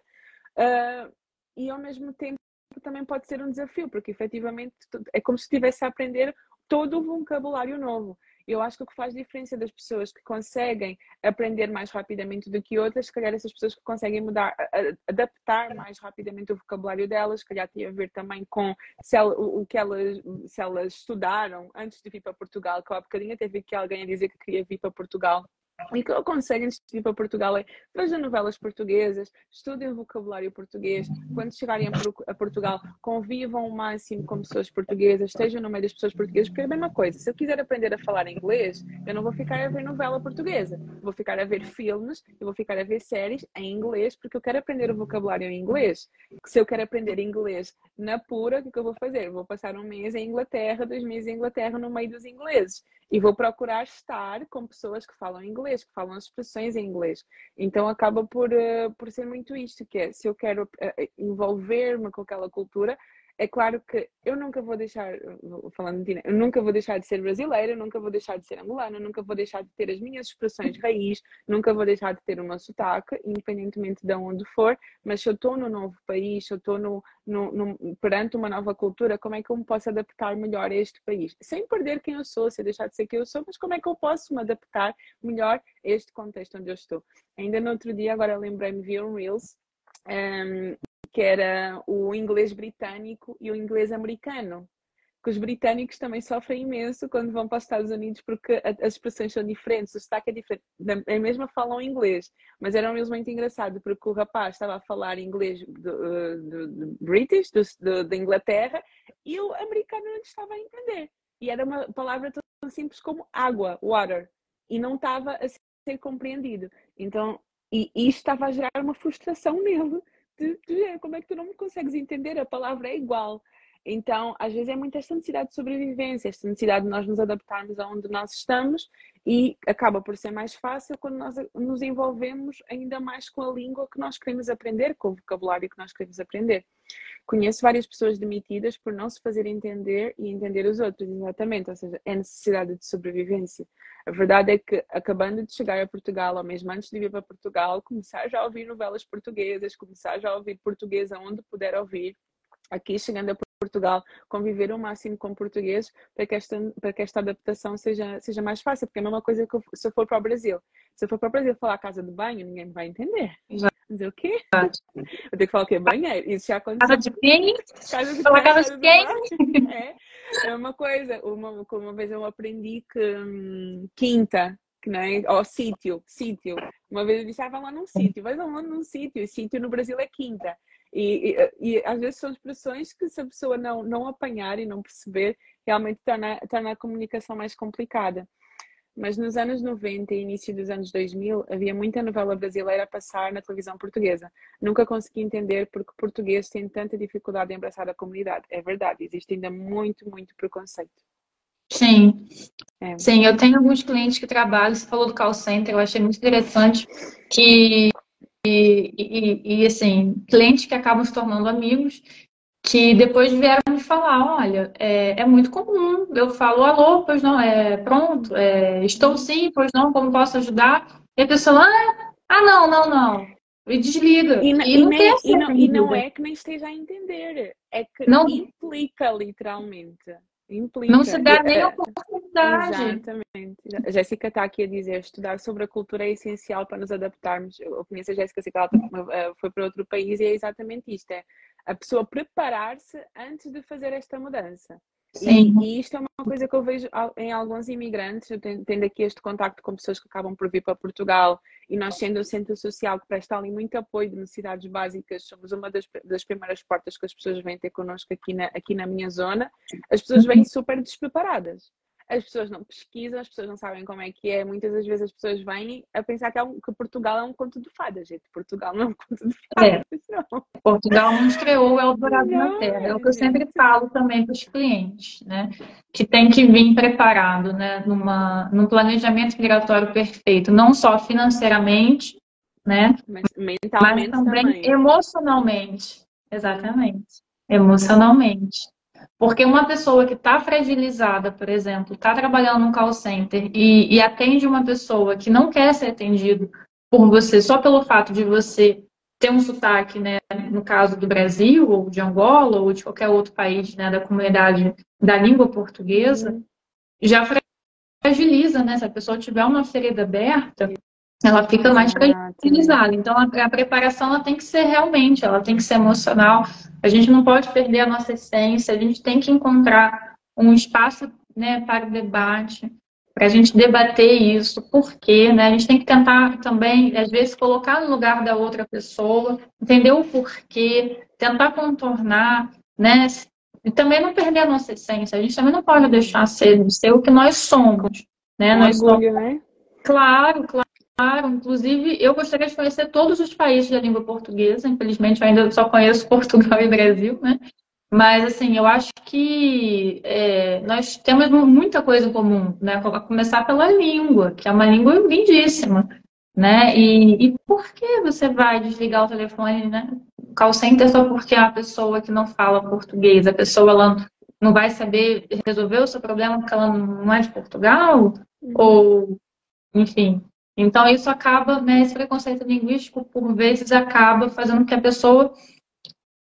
uh, e ao mesmo tempo também pode ser um desafio, porque efetivamente é como se estivesse a aprender todo o vocabulário novo. Eu acho que o que faz diferença das pessoas que conseguem aprender mais rapidamente do que outras, se calhar essas pessoas que conseguem mudar, adaptar mais rapidamente o vocabulário delas, se calhar tem a ver também com se ela, o que elas, se elas estudaram antes de vir para Portugal, que há bocadinho até vi que alguém a dizer que queria vir para Portugal E que eu aconselho antes de ir para Portugal é vejam novelas portuguesas, estudem o vocabulário português. Quando chegarem a Portugal, convivam o máximo com pessoas portuguesas, estejam no meio das pessoas portuguesas, porque é a mesma coisa. Se eu quiser aprender a falar inglês, eu não vou ficar a ver novela portuguesa. Vou ficar a ver filmes, eu vou ficar a ver séries em inglês, porque eu quero aprender o vocabulário em inglês. Se eu quero aprender inglês na pura, o que eu vou fazer? Vou passar um mês em Inglaterra, dois meses em Inglaterra, no meio dos ingleses. E vou procurar estar com pessoas que falam inglês, que falam as expressões em inglês. Então acaba por, uh, por ser muito isto, que é, se eu quero uh, envolver-me com aquela cultura, é claro que eu nunca vou deixar, falando de eu nunca vou deixar de ser brasileira, nunca vou deixar de ser angolana, nunca vou deixar de ter as minhas expressões raiz, nunca vou deixar de ter o meu sotaque, independentemente de onde for, mas se eu estou no novo país, se eu estou no, no, no, perante uma nova cultura, como é que eu me posso adaptar melhor a este país? Sem perder quem eu sou, sem deixar de ser quem eu sou, mas como é que eu posso me adaptar melhor a este contexto onde eu estou? Ainda no outro dia, agora lembrei-me, vi um Reels, um, que era o inglês britânico e o inglês americano. Que os britânicos também sofrem imenso quando vão para os Estados Unidos porque as expressões são diferentes, o sotaque é diferente. É mesmo falam inglês, mas era mesmo muito engraçado porque o rapaz estava a falar inglês do, do, do British, da Inglaterra, e o americano não estava a entender. E era uma palavra tão simples como água, water, e não estava a ser compreendido. Então, e isto estava a gerar uma frustração (laughs) nele como é que tu não me consegues entender? A palavra é igual. Então, às vezes é muito esta necessidade de sobrevivência, esta necessidade de nós nos adaptarmos aonde nós estamos e acaba por ser mais fácil quando nós nos envolvemos ainda mais com a língua que nós queremos aprender, com o vocabulário que nós queremos aprender. Conheço várias pessoas demitidas por não se fazer entender e entender os outros, exatamente, ou seja, é necessidade de sobrevivência. A verdade é que, acabando de chegar a Portugal, ou mesmo antes de vir para Portugal, começar já a ouvir novelas portuguesas, começar já a ouvir português aonde puder ouvir, aqui chegando a Portugal, conviver o máximo com português para que esta, para que esta adaptação seja, seja mais fácil, porque é a mesma coisa que eu, se eu for para o Brasil. Se eu for para o Brasil falar casa de banho, ninguém me vai entender. Exato. Dizer o quê? Exato. Vou ter que falar o quê? Banheiro. Isso já aconteceu. Casa de quem? Casa de, quem? casa de quem? É. é uma coisa. Uma, uma vez eu aprendi que hum, quinta, que não é? Ou sítio, sítio. Uma vez eu disse, ah, vai lá num sítio, vai lá num sítio. E sítio no Brasil é quinta. E, e, e, às vezes são expressões que se a pessoa não, não apanhar e não perceber, realmente torna, torna a comunicação mais complicada. Mas nos anos 90 e início dos anos 2000 havia muita novela brasileira a passar na televisão portuguesa. Nunca consegui entender porque o português tem tanta dificuldade em abraçar a comunidade. É verdade, existe ainda muito, muito preconceito. Sim, é. sim, eu tenho alguns clientes que trabalham, você falou do call center, eu achei muito interessante que e, e, e, assim, clientes que acabam se tornando amigos, que depois vieram me falar, olha, é, é muito comum, eu falo, alô, pois não, é pronto, é, estou sim, pois não, como posso ajudar? E a pessoa, ah, ah não, não, não. E desliga. E, e, não, nem, e, não, e, não, é que nem esteja a entender, é que não, implica literalmente. Implica. Não se dá nem a oportunidade. Exatamente. A Jéssica está aqui a dizer: estudar sobre a cultura é essencial para nos adaptarmos. Eu conheço a Jéssica, sei que ela eh, foi para outro país e é exatamente isto: é a pessoa preparar-se antes de fazer esta mudança. Sim. E, e, isto é uma coisa que eu vejo em alguns imigrantes, eu tendo aqui este contacto com pessoas que acabam por vir para Portugal e nós sendo o centro social que presta ali muito apoio de necessidades básicas, somos uma das, das primeiras portas que as pessoas vêm ter connosco aqui na, aqui na minha zona, as pessoas vêm super despreparadas as pessoas não pesquisam, as pessoas não sabem como é que é. Muitas das vezes as pessoas vêm a pensar que, é um, que Portugal é um conto de fadas, gente. Portugal não é um conto de fadas, é. Portugal não estreou é o dourado na terra. É o que eu sempre falo também para os clientes, né? Que tem que vir preparado, né? Numa, num planejamento migratório perfeito, não só financeiramente, né? Mas mentalmente mas também, também. emocionalmente. Exatamente. Emocionalmente. Porque uma pessoa que está fragilizada, por exemplo, está trabalhando num call center e, e, atende uma pessoa que não quer ser atendido por você só pelo fato de você ter um sotaque, né, no caso do Brasil, ou de Angola, ou de qualquer outro país né, da comunidade da língua portuguesa, uhum. já fragiliza, né? Se a pessoa tiver uma ferida aberta, ela fica mais fragilizada. Então, a, a, preparação ela tem que ser realmente, ela tem que ser emocional. A gente não pode perder a nossa essência, a gente tem que encontrar um espaço né, para o debate. para a gente debater isso, por quê, né? A gente tem que tentar também, às vezes, colocar no lugar da outra pessoa, entender o porquê, tentar contornar, né? E também não perder a nossa essência. A gente também não pode deixar ser, ser o que nós somos, né? nós orgulho, somos... né? Claro, claro. Claro, inclusive eu gostaria de conhecer todos os países da língua portuguesa. Infelizmente, eu ainda só conheço (laughs) Portugal e Brasil, né? Mas, assim, eu acho que é, nós temos muita coisa em comum, né? A começar pela língua, que é uma língua lindíssima, né? E, e por que você vai desligar o telefone, né? Call center só porque é uma pessoa que não fala português, a pessoa ela não vai saber resolver o seu problema porque ela não é de Portugal? Uhum. Ou, enfim, então, isso acaba, né, esse preconceito linguístico, por vezes, acaba fazendo que a pessoa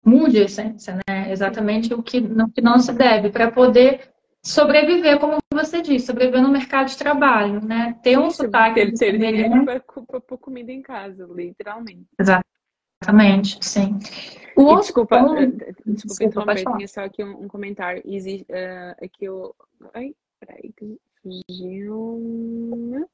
mude a essência, né? Exatamente o que não, que não se deve, para poder sobreviver, como você disse, sobreviver no mercado de trabalho, né? Ter um sotaque. Ter, ter dinheiro para comida em casa, literalmente. Exatamente, sim. O desculpa, ponto... Eh, desculpa, desculpa interromper, tinha só aqui um, um comentário. Existe, uh, aqui eu... Ai, peraí, que fugiu...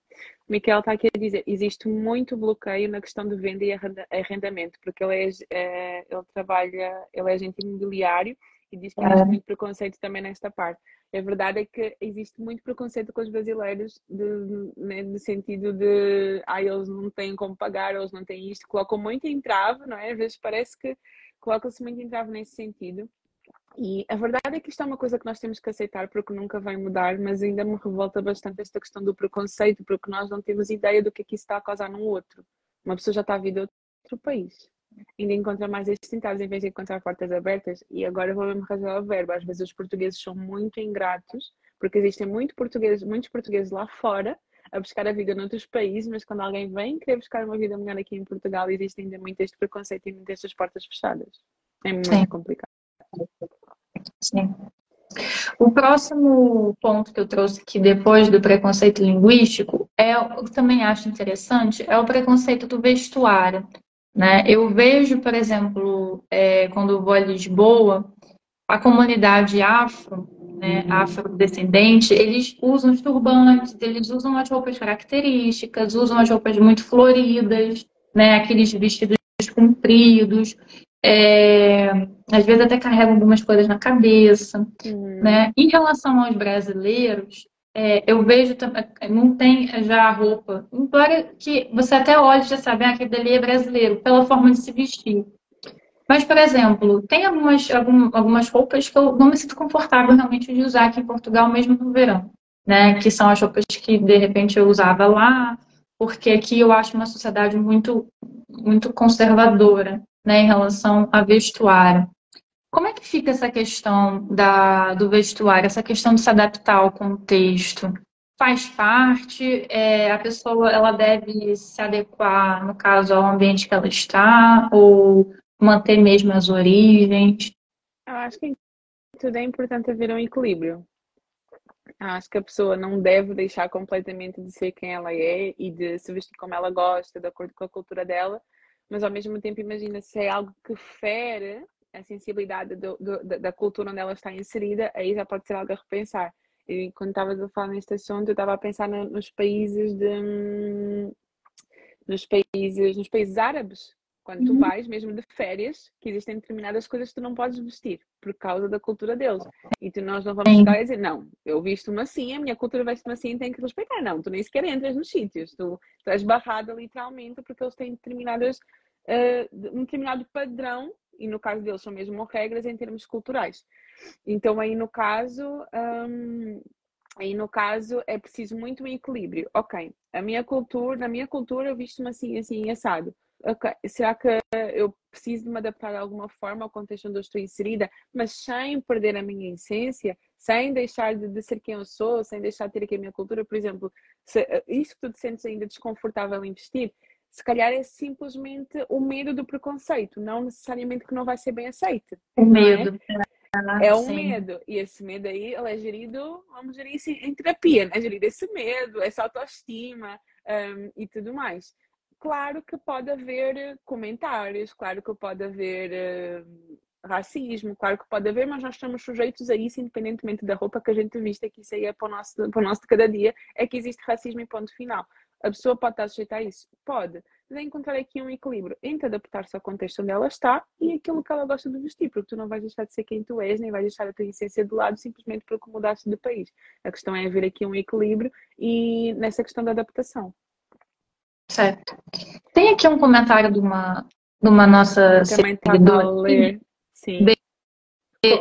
Miquel está aqui a dizer, existe muito bloqueio na questão de venda e arrendamento, porque ele, é, é, ele trabalha, ele é agente imobiliário e diz que existe muito preconceito também nesta parte. A verdade é que existe muito preconceito com os brasileiros de, né, no sentido de ah, eles não têm como pagar, eles não têm isto, colocam muito entrave, não é? Às vezes parece que colocam-se muito entrave nesse sentido. E a verdade é que isto é uma coisa que nós temos que aceitar porque nunca vai mudar, mas ainda me revolta bastante esta questão do preconceito, porque nós não temos ideia do que é que isso está a causar num outro. Uma pessoa já está a vir de outro país, ainda encontra mais estes tentados em vez de encontrar portas abertas. E agora vou mesmo rasgar o verbo. Às vezes os portugueses são muito ingratos, porque existem muito portugueses, muitos portugueses lá fora a buscar a vida noutros países, mas quando alguém vem querer buscar uma vida melhor aqui em Portugal, existe ainda muito este preconceito e muitas estas portas fechadas. É muito Sim. complicado. Sim. O próximo ponto que eu trouxe aqui depois do preconceito linguístico é o que também acho interessante é o preconceito do vestuário. Né? Eu vejo, por exemplo, é, quando eu vou a Lisboa, a comunidade afro, né, uhum. afrodescendente, eles usam os turbantes, eles usam as roupas características, usam as roupas muito floridas, né, aqueles vestidos compridos é, às vezes até carregam algumas coisas na cabeça. Uhum. Né? Em relação aos brasileiros, é, eu vejo não tem já a roupa, embora que você até olhe já sabe, ah, aquele ali é brasileiro, pela forma de se vestir. Mas, por exemplo, tem algumas, algumas roupas que eu não me sinto confortável realmente de usar aqui em Portugal, mesmo no verão. Né? Que são as roupas que de repente eu usava lá, porque aqui eu acho uma sociedade muito, muito conservadora né, em relação a vestuário. Como é que fica essa questão da, do vestuário, essa questão de se adaptar ao contexto? Faz parte, é, a pessoa ela deve se adequar, no caso, ao ambiente que ela está, ou manter mesmo as origens? Eu acho que tudo é importante haver um equilíbrio. Eu acho que a pessoa não deve deixar completamente de ser quem ela é e de se vestir como ela gosta, de acordo com a cultura dela, mas ao mesmo tempo imagina se é algo que fere a sensibilidade do, do, da cultura onde ela está inserida, aí já pode ser algo a repensar. E quando estavas a falar neste assunto, eu estava a pensar no, nos países de nos países, nos países árabes, quando tu uhum. vais mesmo de férias, que existem determinadas coisas que tu não podes vestir por causa da cultura deles. E tu, nós não vamos ficar a dizer, não, eu visto-me assim, a minha cultura veste-me assim, tem que respeitar. Não, tu nem sequer entras nos sítios, tu, tu és barrada literalmente porque eles têm determinadas uh, um determinado padrão, e no caso deles são mesmo regras em termos culturais. Então aí no caso, um, aí no caso é preciso muito um equilíbrio. Ok, a minha cultura, na minha cultura eu visto-me assim, assim, assado. Okay. Será que eu preciso de me adaptar de alguma forma ao contexto onde eu estou inserida, mas sem perder a minha essência, sem deixar de, de ser quem eu sou, sem deixar de ter aqui a minha cultura? Por exemplo, se, isso que tu te sentes ainda desconfortável em vestir, se calhar é simplesmente o medo do preconceito, não necessariamente que não vai ser bem aceito. O medo. É, é um medo. E esse medo aí, ele é gerido, vamos gerir isso em terapia, né? Gerir esse medo, essa autoestima um, e tudo mais. Claro que pode haver comentários, claro que pode haver uh, racismo, claro que pode haver, mas nós estamos sujeitos a isso, independentemente da roupa que a gente vista, que isso aí é para o nosso, para o nosso de cada dia, é que existe racismo e ponto final. A pessoa pode estar sujeita a isso? Pode. Mas é encontrar aqui um equilíbrio entre adaptar-se ao contexto onde ela está e aquilo que ela gosta de vestir, porque tu não vais deixar de ser quem tu és, nem vais deixar a tua essência de lado simplesmente porque mudaste de país. A questão é haver aqui um equilíbrio e nessa questão da adaptação. Certo. Tem aqui um comentário de uma, de uma nossa Também estava a ler. Sim.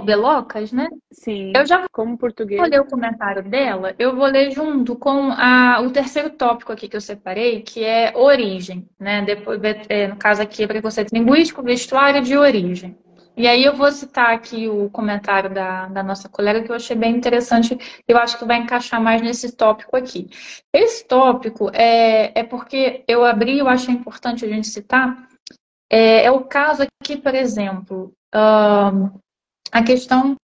Belocas, né? Sim. Eu já como português. vou ler o comentário dela, eu vou ler junto com a, o terceiro tópico aqui que eu separei, que é origem, né? Depois, é, no caso aqui é preconceito linguístico, vestuário de origem. E aí eu vou citar aqui o comentário da, da nossa colega que eu achei bem interessante, eu acho que vai encaixar mais nesse tópico aqui. Esse tópico é, é porque eu abri, eu achei importante a gente citar, é, é o caso aqui, por exemplo, uh, a questão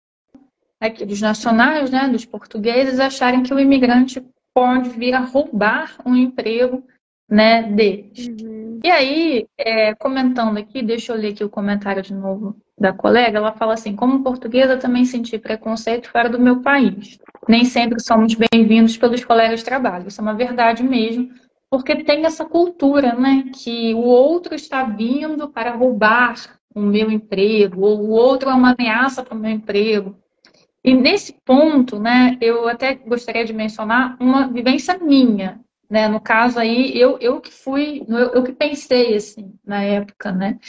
aqui dos nacionais, né, dos portugueses, acharem que o imigrante pode vir a roubar um emprego né, deles. Uhum. E aí, é, comentando aqui, deixa eu ler aqui o comentário de novo da colega, ela fala assim, como portuguesa também senti preconceito fora do meu país. Nem sempre somos bem-vindos pelos colegas de trabalho. Isso é uma verdade mesmo, porque tem essa cultura, né, que o outro está vindo para roubar o meu emprego, ou o outro é uma ameaça para o meu emprego. E nesse ponto, né, eu até gostaria de mencionar uma vivência minha, né? No caso aí, eu, eu que fui, eu, eu que pensei assim na época, né?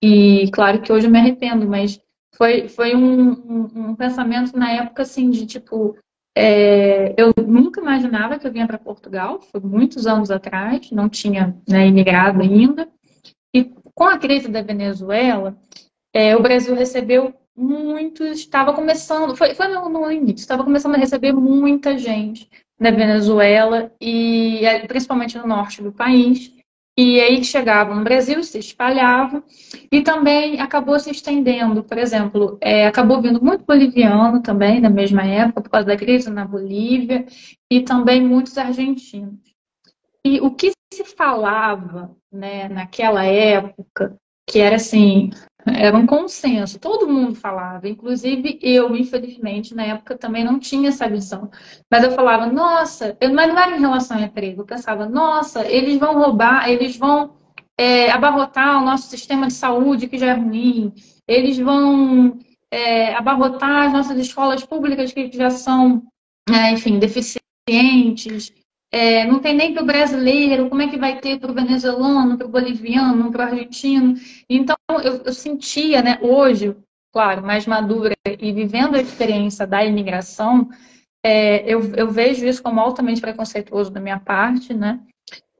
E claro que hoje eu me arrependo, mas foi, foi um, um, um pensamento na época assim de tipo é, eu nunca imaginava que eu vinha para Portugal, foi muitos anos atrás, não tinha né, imigrado ainda. E com a crise da Venezuela, é, o Brasil recebeu muitos, estava começando, foi, foi no, no início, estava começando a receber muita gente da Venezuela e é, principalmente no norte do país. E aí chegavam no Brasil, se espalhavam e também acabou se estendendo. Por exemplo, é, acabou vindo muito boliviano também na mesma época, por causa da crise na Bolívia, e também muitos argentinos. E o que se falava né, naquela época, que era assim, era um consenso, todo mundo falava, inclusive eu, infelizmente, na época também não tinha essa visão. Mas eu falava, nossa, eu, mas não era em relação ao emprego, eu pensava, nossa, eles vão roubar, eles vão é, abarrotar o nosso sistema de saúde, que já é ruim, eles vão é, abarrotar as nossas escolas públicas, que já são, é, enfim, deficientes. É, não tem nem para o brasileiro, como é que vai ter para o venezuelano, para o boliviano, para o argentino? Então, eu, eu sentia, né, hoje, claro, mais madura e vivendo a experiência da imigração, é, eu, eu vejo isso como altamente preconceituoso da minha parte, né?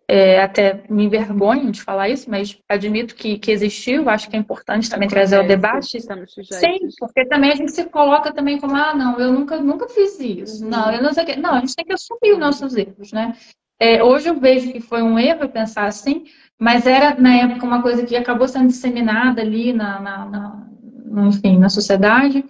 É, até me envergonho de falar isso, mas admito que, que existiu, acho que é importante também trazer o debate. Sim, porque também a gente se coloca também como, ah, não, eu nunca, nunca fiz isso. Uhum. Não, eu não sei o que. Não, a gente tem que assumir os nossos erros, né? É, hoje eu vejo que foi um erro pensar assim, mas era na época uma coisa que acabou sendo disseminada ali na, na, na enfim, na sociedade,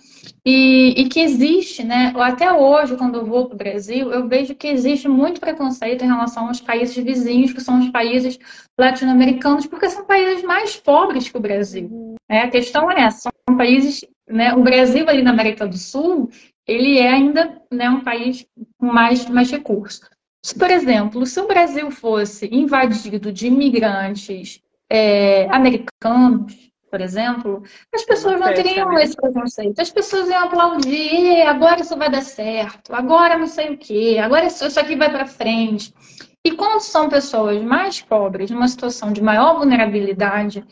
e, e, que existe, né? Até hoje, quando eu vou para o Brasil, eu vejo que existe muito preconceito em relação aos países vizinhos, que são os países latino-americanos, porque são países mais pobres que o Brasil. Né? A questão é essa, são países, né? O Brasil ali na América do Sul, ele é ainda né, um país com mais, mais recursos. Se, por exemplo, se o Brasil fosse invadido de imigrantes é, americanos, por exemplo, as pessoas não teriam esse preconceito. As pessoas iam aplaudir, agora isso vai dar certo, agora não sei o quê, agora isso aqui vai para frente. E quando são pessoas mais pobres, numa situação de maior vulnerabilidade,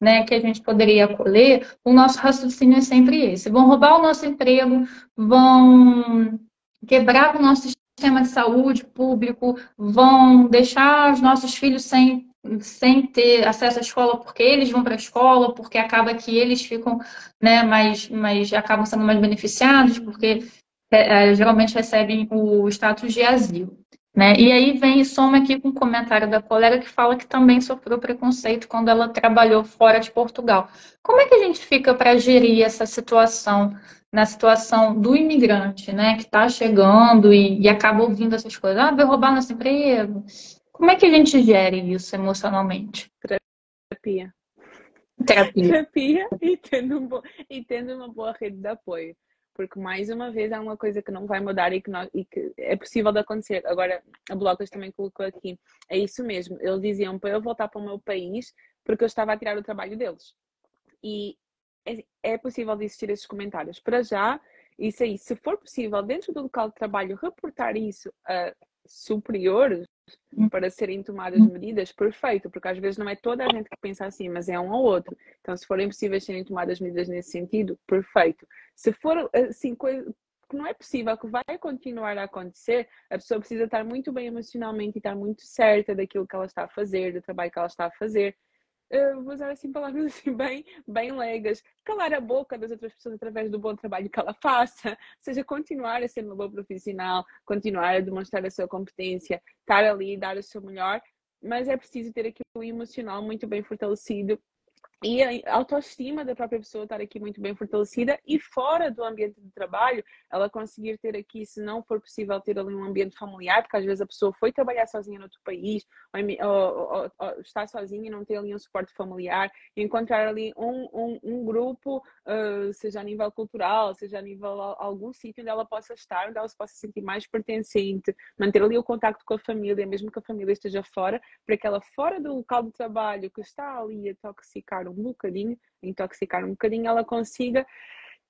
né, que a gente poderia acolher, o nosso raciocínio é sempre esse. Vão roubar o nosso emprego, vão quebrar o nosso sistema de saúde público, vão deixar os nossos filhos sem sem ter acesso à escola porque eles vão para a escola, porque acaba que eles ficam, né, mais, mais acabam sendo mais beneficiados, porque é, é, geralmente recebem o status de asilo. Né? E aí vem e soma aqui com um comentário da colega que fala que também sofreu preconceito quando ela trabalhou fora de Portugal. Como é que a gente fica para gerir essa situação, na situação do imigrante, né, que está chegando e, e acaba ouvindo essas coisas? Ah, vai roubar nosso emprego, como é que a gente gere isso emocionalmente? Terapia. terapia, terapia e, tendo um bo... e tendo uma boa rede de apoio. Porque, mais uma vez, é uma coisa que não vai mudar e que, nós, e que é possível de acontecer. Agora, a Blocas também colocou aqui. É isso mesmo. Eles diziam para eu voltar para o meu país porque eu estava a tirar o trabalho deles. E é, é possível de existir esses comentários. Para já, isso aí, se for possível, dentro do local de trabalho, reportar isso a superiores. Para serem tomadas hum. medidas, perfeito, porque às vezes não é toda a gente que pensa assim, mas é um ou outro. Então, se forem possíveis serem tomadas medidas nesse sentido, perfeito. Se for assim, coisa que não é possível, que vai continuar a acontecer, a pessoa precisa estar muito bem emocionalmente e estar muito certa daquilo que ela está a fazer, do trabalho que ela está a fazer vou usar assim palavras assim bem, bem legas, calar a boca das outras pessoas através do bom trabalho que ela faça, ou seja, continuar a ser uma boa profissional, continuar a demonstrar a sua competência, estar ali, dar o seu melhor, mas é preciso ter aqui o emocional muito bem fortalecido e a autoestima da própria pessoa estar aqui muito bem fortalecida e fora do ambiente de trabalho, ela conseguir ter aqui, se não for possível ter ali um ambiente familiar, porque às vezes a pessoa foi trabalhar sozinha no outro país, ou, ou, ou, está sozinha e não tem ali um suporte familiar, encontrar ali um, um, um grupo, uh, seja a nível cultural, seja a nível algum sítio onde ela possa estar, onde ela se possa sentir mais pertencente, manter ali o contacto com a família, mesmo que a família esteja fora, para que ela fora do local de trabalho que está ali a toxicar um bocadinho, intoxicar um bocadinho, ela consiga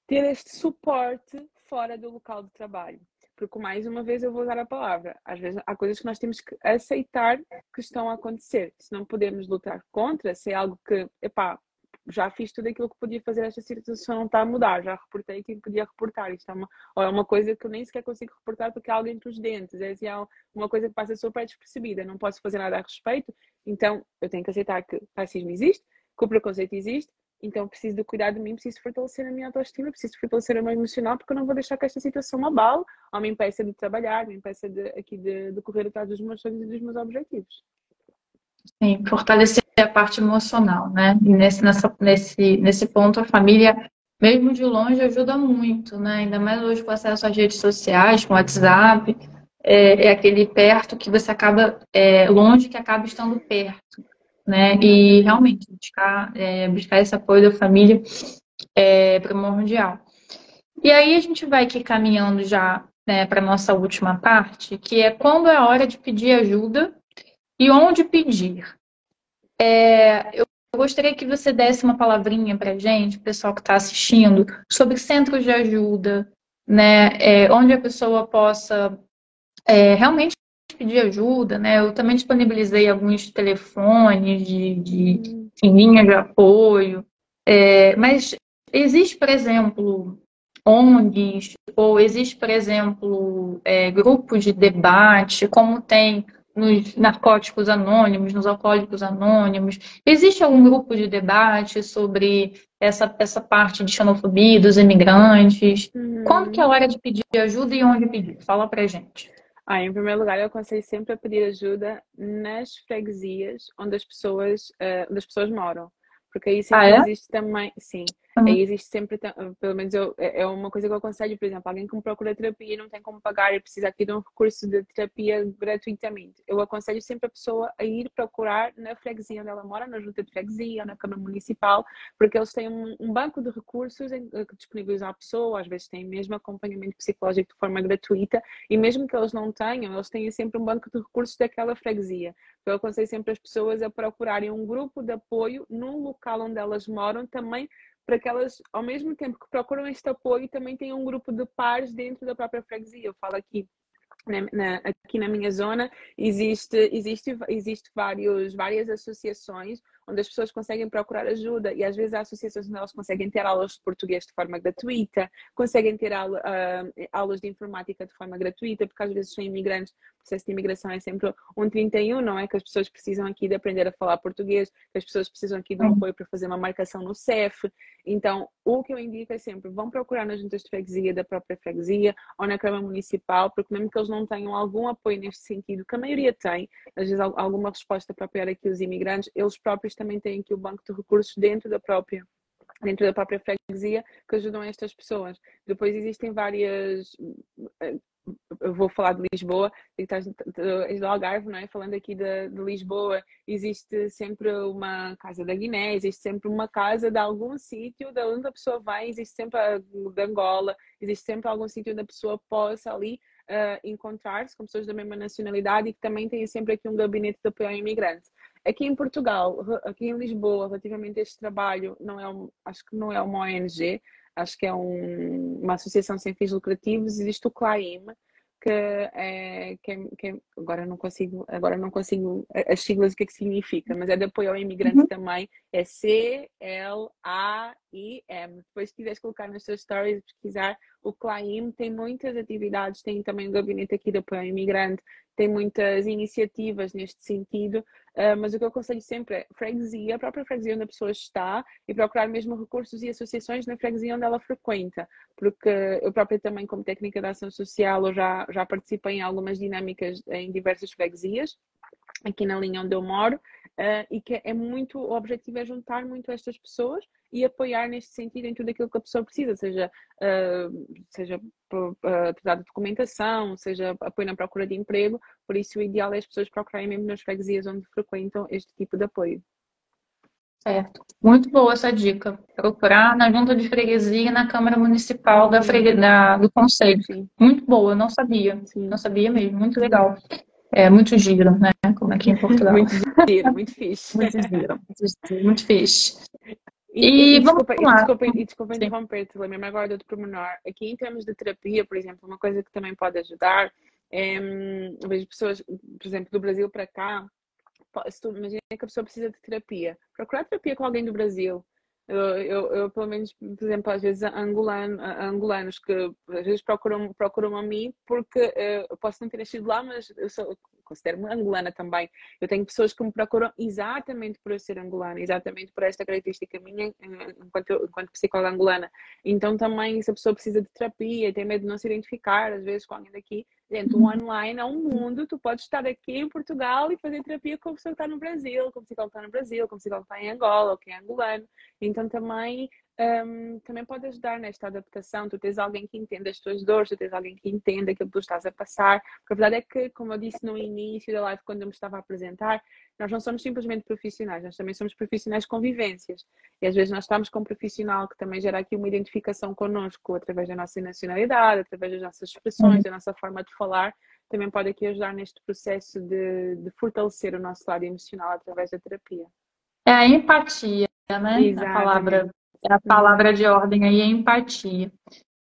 ter este suporte fora do local de trabalho. Porque, mais uma vez, eu vou usar a palavra. Às vezes, há coisas que nós temos que aceitar que estão a acontecer. Se não podemos lutar contra, se é algo que, epá, já fiz tudo aquilo que podia fazer, esta situação não está a mudar, já reportei quem podia reportar. Isto é uma, ou é uma coisa que eu nem sequer consigo reportar porque há algo entre os dentes, é, assim, uma coisa que passa super despercebida, não posso fazer nada a respeito, então eu tenho que aceitar que racismo existe, que o preconceito existe, então preciso de cuidar de mim, preciso fortalecer a minha autoestima, preciso fortalecer o meu emocional, porque eu não vou deixar que esta situação me abale ou me impeça de trabalhar, me impeça de, aqui de, de correr atrás dos meus sonhos e dos meus objetivos. Sim, fortalecer a parte emocional, né? E nesse, nessa, nesse, nesse ponto a família, mesmo de longe, ajuda muito, né? Ainda mais hoje com acesso às redes sociais, com WhatsApp, é, é aquele perto que você acaba, é, longe que acaba estando perto né? E realmente buscar, é, buscar esse apoio da família é primordial. E aí a gente vai aqui caminhando já né, para nossa última parte, que é quando é hora de pedir ajuda e onde pedir. É, eu gostaria que você desse uma palavrinha para gente, pessoal que está assistindo, sobre centros de ajuda, né, é, onde a pessoa possa é, realmente pedir ajuda, né? Eu também disponibilizei alguns telefones de, de linha de apoio. É, mas existe, por exemplo, ONGs, ou existe, por exemplo, é, grupos de debate, como tem nos narcóticos anônimos, nos alcoólicos anônimos. Existe algum grupo de debate sobre essa, essa parte de xenofobia dos imigrantes? Uhum. Quando que é a hora de pedir ajuda e onde pedir? Fala pra gente. Ah, em primeiro lugar, eu aconselho sempre a pedir ajuda nas freguesias onde as pessoas, uh, onde as pessoas moram. Porque aí sempre ah, é? existe também, sim, Uhum. Existe sempre, pelo menos eu, é, é uma coisa que eu aconselho, por exemplo, alguém que procura terapia e não tem como pagar e precisa aqui de um recurso de terapia gratuitamente. Eu aconselho sempre a pessoa a ir procurar na freguesia onde ela mora, na junta de freguesia na Câmara Municipal, porque eles têm um, um banco de recursos que disponibilizam à pessoa, às vezes têm mesmo acompanhamento psicológico de forma gratuita e mesmo que eles não tenham, eles têm sempre um banco de recursos daquela freguesia. Então, eu aconselho sempre as pessoas a procurarem um grupo de apoio num local onde elas moram também para que elas, ao mesmo tempo que procuram este apoio, também tenham um grupo de pares dentro da própria freguesia. Eu falo aqui na, na, aqui na minha zona existe, existe, existe vários, várias associações onde as pessoas conseguem procurar ajuda e às vezes há associações onde elas conseguem ter aulas de português de forma gratuita, conseguem ter aula, uh, aulas de informática de forma gratuita, porque às vezes são imigrantes, processo de imigração é sempre um 31, não é? Que as pessoas precisam aqui de aprender a falar português, que as pessoas precisam aqui de um apoio para fazer uma marcação no CEF. Então, o que eu indico é sempre, vão procurar nas juntas de freguesia da própria freguesia ou na Câmara Municipal, porque mesmo que eles não tenham algum apoio neste sentido, que a maioria tem, às vezes alguma resposta para apoiar aqui os imigrantes, eles próprios também têm aqui o banco de recursos dentro da própria dentro da própria freguesia que ajudam estas pessoas. Depois existem várias eu vou falar de Lisboa, e estás do Algarve, não é? Falando aqui de, de, Lisboa, existe sempre uma casa da Guiné, existe sempre uma casa de algum sítio de onde a pessoa vai, existe sempre a de Angola, existe sempre algum sítio onde a pessoa possa ali uh, encontrar-se com pessoas da mesma nacionalidade e que também tem sempre aqui um gabinete de apoio ao imigrante. Aqui em Portugal, aqui em Lisboa, relativamente a este trabalho, não é acho que não é uma ONG, acho que é um, uma associação sem fins lucrativos, existe o CLAIM, que é, que é, que é, agora não consigo agora não consigo as siglas o que é que significa mas é de apoio ao imigrante uhum. também. É C L A I M. Depois se quiseres colocar nas suas stories pesquisar o CLAIM tem muitas atividades tem também um gabinete aqui de apoio ao imigrante tem muitas iniciativas neste sentido, uh, mas o que eu aconselho sempre é freguesia, a própria freguesia onde a pessoa está e procurar mesmo recursos e associações na freguesia onde ela frequenta, porque eu própria também, como técnica de ação social, eu já, já participei em algumas dinâmicas em diversas freguesias, aqui na linha onde eu moro, uh, e que é muito, o objetivo é juntar muito estas pessoas e apoiar neste sentido em tudo aquilo que a pessoa precisa, seja, uh, seja uh, de documentação, seja apoio na procura de emprego, por isso o ideal é as pessoas procurarem mesmo nas freguesias onde frequentam este tipo de apoio. Certo. Muito boa essa dica. Procurar na junta de freguesia e na Câmara Municipal da fregue... da... do Conselho. Sim. Muito boa, não sabia. Sim. Não sabia mesmo. Muito legal. É muito giro, né? Como aqui em Portugal. Muito giro, muito fixe. muito giro, muito, muito fixe. E, e, desculpa, e desculpa, e desculpa interromper-te, lembra-me agora de outro pormenor. Aqui em termos de terapia, por exemplo, uma coisa que também pode ajudar é, hum, vejo pessoas, por exemplo, do Brasil para cá, se tu imagina que a pessoa precisa de terapia, procurar terapia com alguém do Brasil. Eu, eu, eu pelo menos, por exemplo, às vezes angolano, angolanos que às vezes procuram, procuram a mim porque uh, eu posso não ter nascido lá, mas eu sou, considero-me angolana também. Eu tenho pessoas que me procuram exatamente por eu ser angolana, exatamente por esta característica minha eh, enquanto, enquanto psicóloga angolana. Então também, se a pessoa precisa de terapia, tem medo de não se identificar, às vezes com alguém daqui, Gente, o online é um mundo, tu podes estar aqui em Portugal e fazer terapia com a pessoa que está no Brasil, com pessoa que está no Brasil, com pessoa que está em Angola, ou que é angolano. Então também um, também pode ajudar nesta adaptação. Tu tens alguém que entenda as tuas dores, tu tens alguém que entenda aquilo que tu estás a passar. Porque a verdade é que, como eu disse no início da live, quando eu me estava a apresentar, nós não somos simplesmente profissionais, nós também somos profissionais com vivências. E às vezes nós estamos com um profissional que também gera aqui uma identificação connosco, através da nossa nacionalidade, através das nossas expressões, uhum. da nossa forma de falar. Também pode aqui ajudar neste processo de, de fortalecer o nosso lado emocional através da terapia. É a empatia, né? Exatamente. A palavra a palavra de ordem aí é empatia.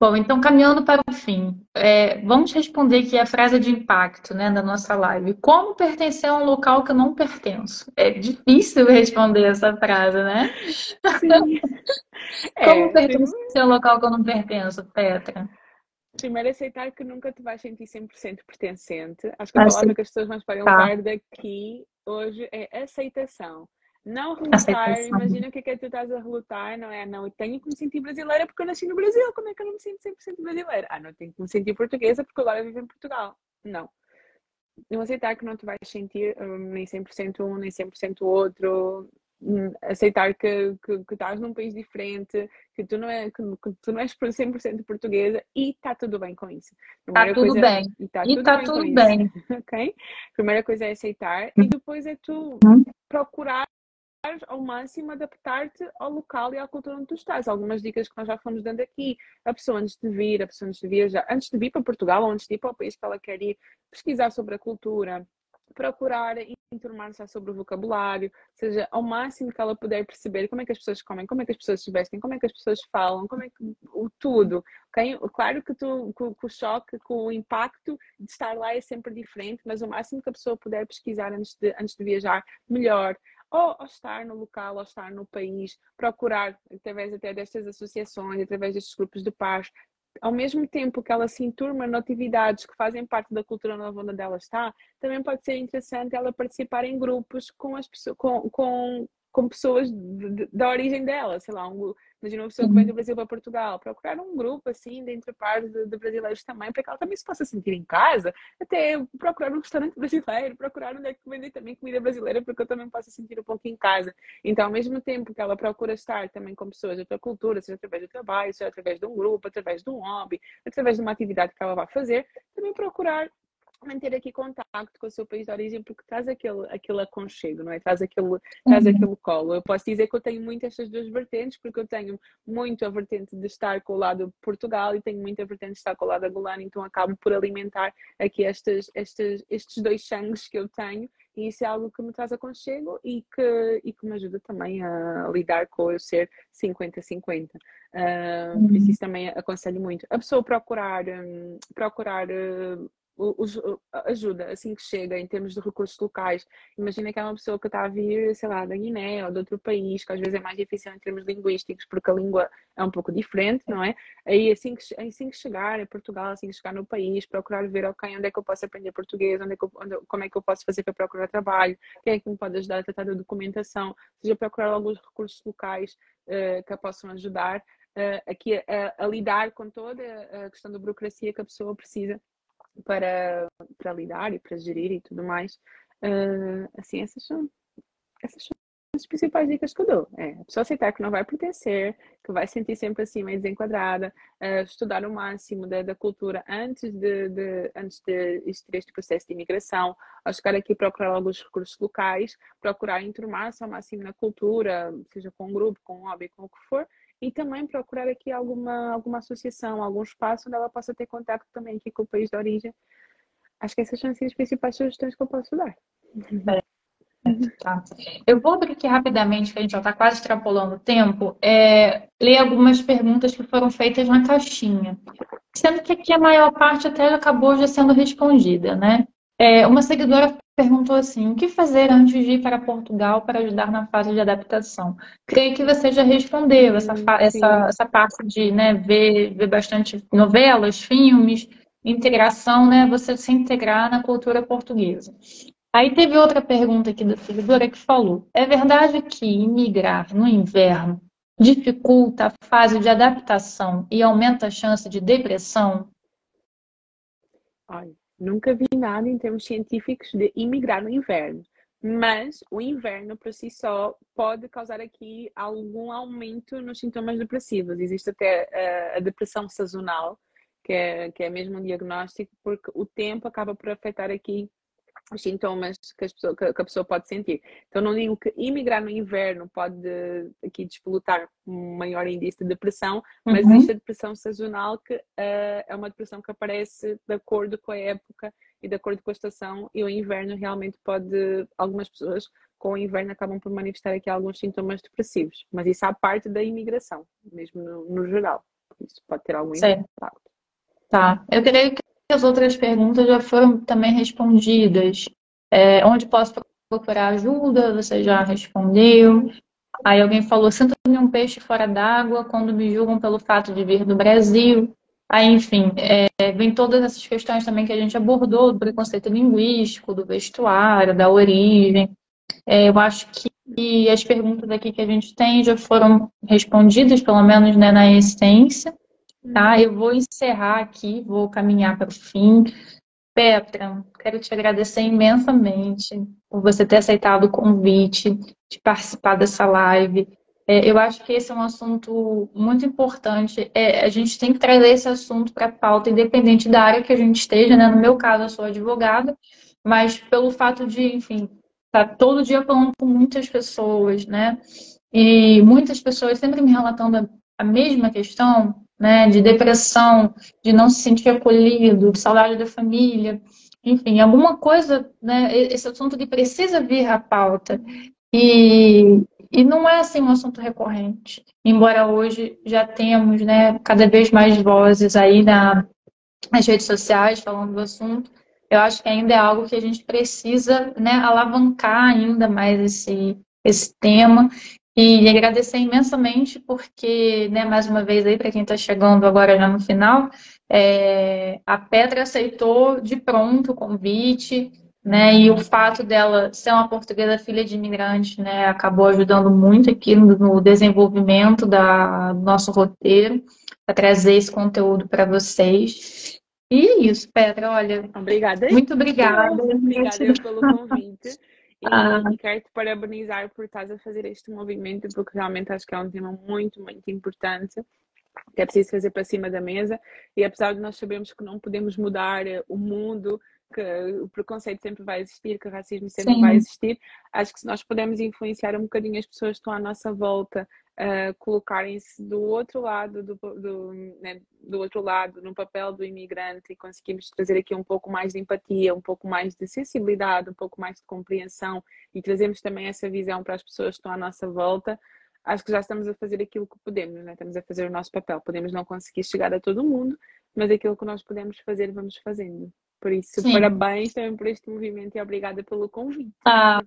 Bom, então caminhando para o fim, é, vamos responder aqui a frase de impacto né, da nossa live. Como pertencer a um local que eu não pertenço? É difícil responder essa frase, né? Sim. (laughs) Como é, pertencer a um local que eu não pertenço, Petra? Primeiro, aceitar que nunca te vais sentir 100% pertencente. Acho que a palavra que as pessoas mais podem tá. levar daqui hoje é aceitação. Não relutar, imagina o que é que tu estás a relutar, não é? Não, eu tenho que me sentir brasileira porque eu nasci no Brasil, como é que eu não me sinto 100% brasileira? Ah, não, tenho que me sentir portuguesa porque agora eu vivo em Portugal. Não. Não aceitar que não te vais sentir um, nem 100% um, nem 100% outro. Um, aceitar que, que, que, estás num país diferente, que tu não, é, que, que tu não és 100% portuguesa e está tudo bem com isso. Está tudo coisa, bem. E está tudo, tá bem, tudo bem. (laughs) ok? Primeira coisa é aceitar e depois é tu uhum. procurar ao máximo adaptar-te ao local e à cultura onde tu estás. Algumas dicas que nós já fomos dando aqui. A pessoa antes de vir, a pessoa antes de viajar, antes de vir para Portugal ou antes de ir para o país que ela quer ir, pesquisar sobre a cultura, procurar informar-se sobre o vocabulário, seja ao máximo que ela puder perceber como é que as pessoas comem, como é que as pessoas se vestem, como é que as pessoas falam, como é que o tudo. Okay? Claro que, tu, que o choque, que o impacto de estar lá é sempre diferente, mas o máximo que a pessoa puder pesquisar antes de, antes de viajar, melhor ou, ou estar no local, ou estar no país, procurar, através até destas associações, através destes grupos de paz, ao mesmo tempo que ela se enturma em atividades que fazem parte da cultura nova onde ela está, também pode ser interessante ela participar em grupos com as pessoas, com, com, com pessoas da origem dela, sei lá, um, imagina uma pessoa que vem do. Brasil para Portugal, procurar um grupo assim de entre pares de, de, brasileiros também, para que ela também se possa sentir em casa, até procurar um restaurante (laughs) brasileiro, procurar onde é que vende também comida brasileira, para que eu também possa sentir um pouco em casa. Então, ao mesmo tempo que ela procura estar também com pessoas de outra cultura, seja através do trabalho, seja através de um grupo, através de um hobby, através de uma atividade que ela vai fazer, também procurar manter aqui contacto com o seu país de origem porque traz aquele, aquele aconchego, não é? Traz aquele, traz uhum. aquele colo. Eu posso dizer que eu tenho muito estas duas vertentes porque eu tenho muito a vertente de estar com o lado de Portugal e tenho muito a vertente de estar com o lado angolano, então acabo por alimentar aqui estes, estes, estes dois sangues que eu tenho e isso é algo que me traz aconchego e que, e que me ajuda também a lidar com eu ser 50-50. Uh, uhum. Por isso, isso também aconselho muito. A pessoa procurar, um, procurar uh, ajuda assim que chega em termos de recursos locais. Imagina que é uma pessoa que está a vir, sei lá, da Guiné ou de outro país, que às vezes é mais difícil em termos linguísticos, porque a língua é um pouco diferente, não é? Aí assim que, assim que chegar em Portugal, assim que chegar no país, procurar ver, ok, onde é que eu posso aprender português, onde é que eu, onde, como é que eu posso fazer para procurar trabalho, quem é que me pode ajudar a tratar da documentação, seja procurar alguns recursos locais uh, que a possam ajudar. Uh, aqui a, a lidar com toda a questão da burocracia que a pessoa precisa para, para lidar e para gerir e tudo mais. Uh, assim, essas são, essas são as principais dicas que eu dou. É a pessoa aceitar que não vai pertencer, que vai sentir sempre assim meio desenquadrada, uh, estudar o máximo da, da cultura antes de, de, antes de existir este processo de imigração, ao chegar aqui procurar alguns recursos locais, procurar enturmar-se ao máximo na cultura, seja com um grupo, com um hobby, com o que for, e também procurar aqui alguma, alguma associação, algum espaço onde ela possa ter contato também aqui com o país de origem. Acho que essas são assim, as principais sugestões que eu posso dar. Tá. Eu vou abrir aqui rapidamente, que a gente já está quase extrapolando o tempo, é, ler algumas perguntas que foram feitas na caixinha. Sendo que aqui a maior parte até acabou já sendo respondida, né? É, uma seguidora perguntou assim: o que fazer antes de ir para Portugal para ajudar na fase de adaptação? Creio que você já respondeu essa, essa, essa parte de né, ver, ver bastante novelas, filmes, integração, né? Você se integrar na cultura portuguesa. Aí teve outra pergunta aqui da seguidora que falou: é verdade que imigrar no inverno dificulta a fase de adaptação e aumenta a chance de depressão? Ai, Nunca vi nada em termos científicos de imigrar no inverno. Mas o inverno por si só pode causar aqui algum aumento nos sintomas depressivos. Existe até a, a depressão sazonal, que é, que é mesmo um diagnóstico, porque o tempo acaba por afetar aqui os sintomas que, pessoa, que, a pessoa pode sentir. Então, não digo que imigrar no inverno pode aqui despolutar um maior índice de depressão, mas uhum. existe a depressão sazonal que uh, é uma depressão que aparece de acordo com a época e de acordo com a estação, e o inverno realmente pode, algumas pessoas com o inverno acabam por manifestar aqui alguns sintomas depressivos, mas isso à parte da imigração, mesmo no, no geral. Isso pode ter algum impacto. Tá. Eu creio que as outras perguntas já foram também respondidas. É, onde posso procurar ajuda? Você já respondeu. Aí alguém falou: sinto-me um peixe fora d'água quando me julgam pelo fato de vir do Brasil. Aí, enfim, é, vem todas essas questões também que a gente abordou, do preconceito linguístico, do vestuário, da origem. É, eu acho que as perguntas aqui que a gente tem já foram respondidas, pelo menos né, na essência. Tá? Eu vou encerrar aqui, vou caminhar para o fim. Petra, quero te agradecer imensamente por você ter aceitado o convite de participar dessa live. É, eu acho que esse é um assunto muito importante. É, a gente tem que trazer esse assunto para a pauta, independente da área que a gente esteja. Né? No meu caso, eu sou advogada, mas pelo fato de, enfim, estar tá todo dia falando com muitas pessoas, né? E muitas pessoas sempre me relatando a, a mesma questão, né, de depressão, de não se sentir acolhido, de saudade da família, enfim, alguma coisa, né, esse assunto que precisa vir à pauta. E, e não é assim um assunto recorrente, embora hoje já temos, né, cada vez mais vozes aí na, nas redes sociais falando do assunto, eu acho que ainda é algo que a gente precisa, né, alavancar ainda mais esse, esse tema e agradecer imensamente porque, né, mais uma vez aí, para quem está chegando agora já no final, é, a Petra aceitou de pronto o convite, né? E o fato dela ser uma portuguesa filha de imigrante, né, acabou ajudando muito aqui no, desenvolvimento da, do nosso roteiro, para trazer esse conteúdo para vocês. E é isso, Petra, olha. Obrigada. Muito obrigada. Obrigada pelo convite. E, ah. e quero te parabenizar por estás a fazer este movimento, porque realmente acho que é um tema muito, muito importante que é preciso fazer para cima da mesa. E apesar de nós sabermos que não podemos mudar o mundo, que o preconceito sempre vai existir, que o racismo sempre Sim. vai existir, acho que se nós pudermos influenciar um bocadinho as pessoas que estão à nossa volta uh, colocarem-se do outro lado do, do, né, do outro lado no papel do imigrante e conseguimos trazer aqui um pouco mais de empatia, um pouco mais de sensibilidade, um pouco mais de compreensão e trazemos também essa visão para as pessoas que estão à nossa volta, acho que já estamos a fazer aquilo que podemos, né? estamos a fazer o nosso papel. Podemos não conseguir chegar a todo mundo, mas aquilo que nós podemos fazer, vamos fazendo. Por isso, Sim. parabéns também por este movimento e obrigada pelo convite. Ah,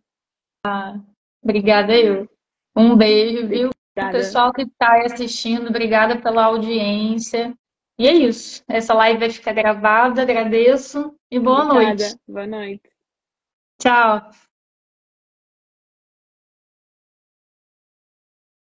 ah obrigada eu. Um beijo, viu? Obrigada. pessoal que está assistindo, obrigada pela audiência. E é isso. Essa live vai ficar gravada. Agradeço e boa obrigada. noite. Boa noite. Tchau.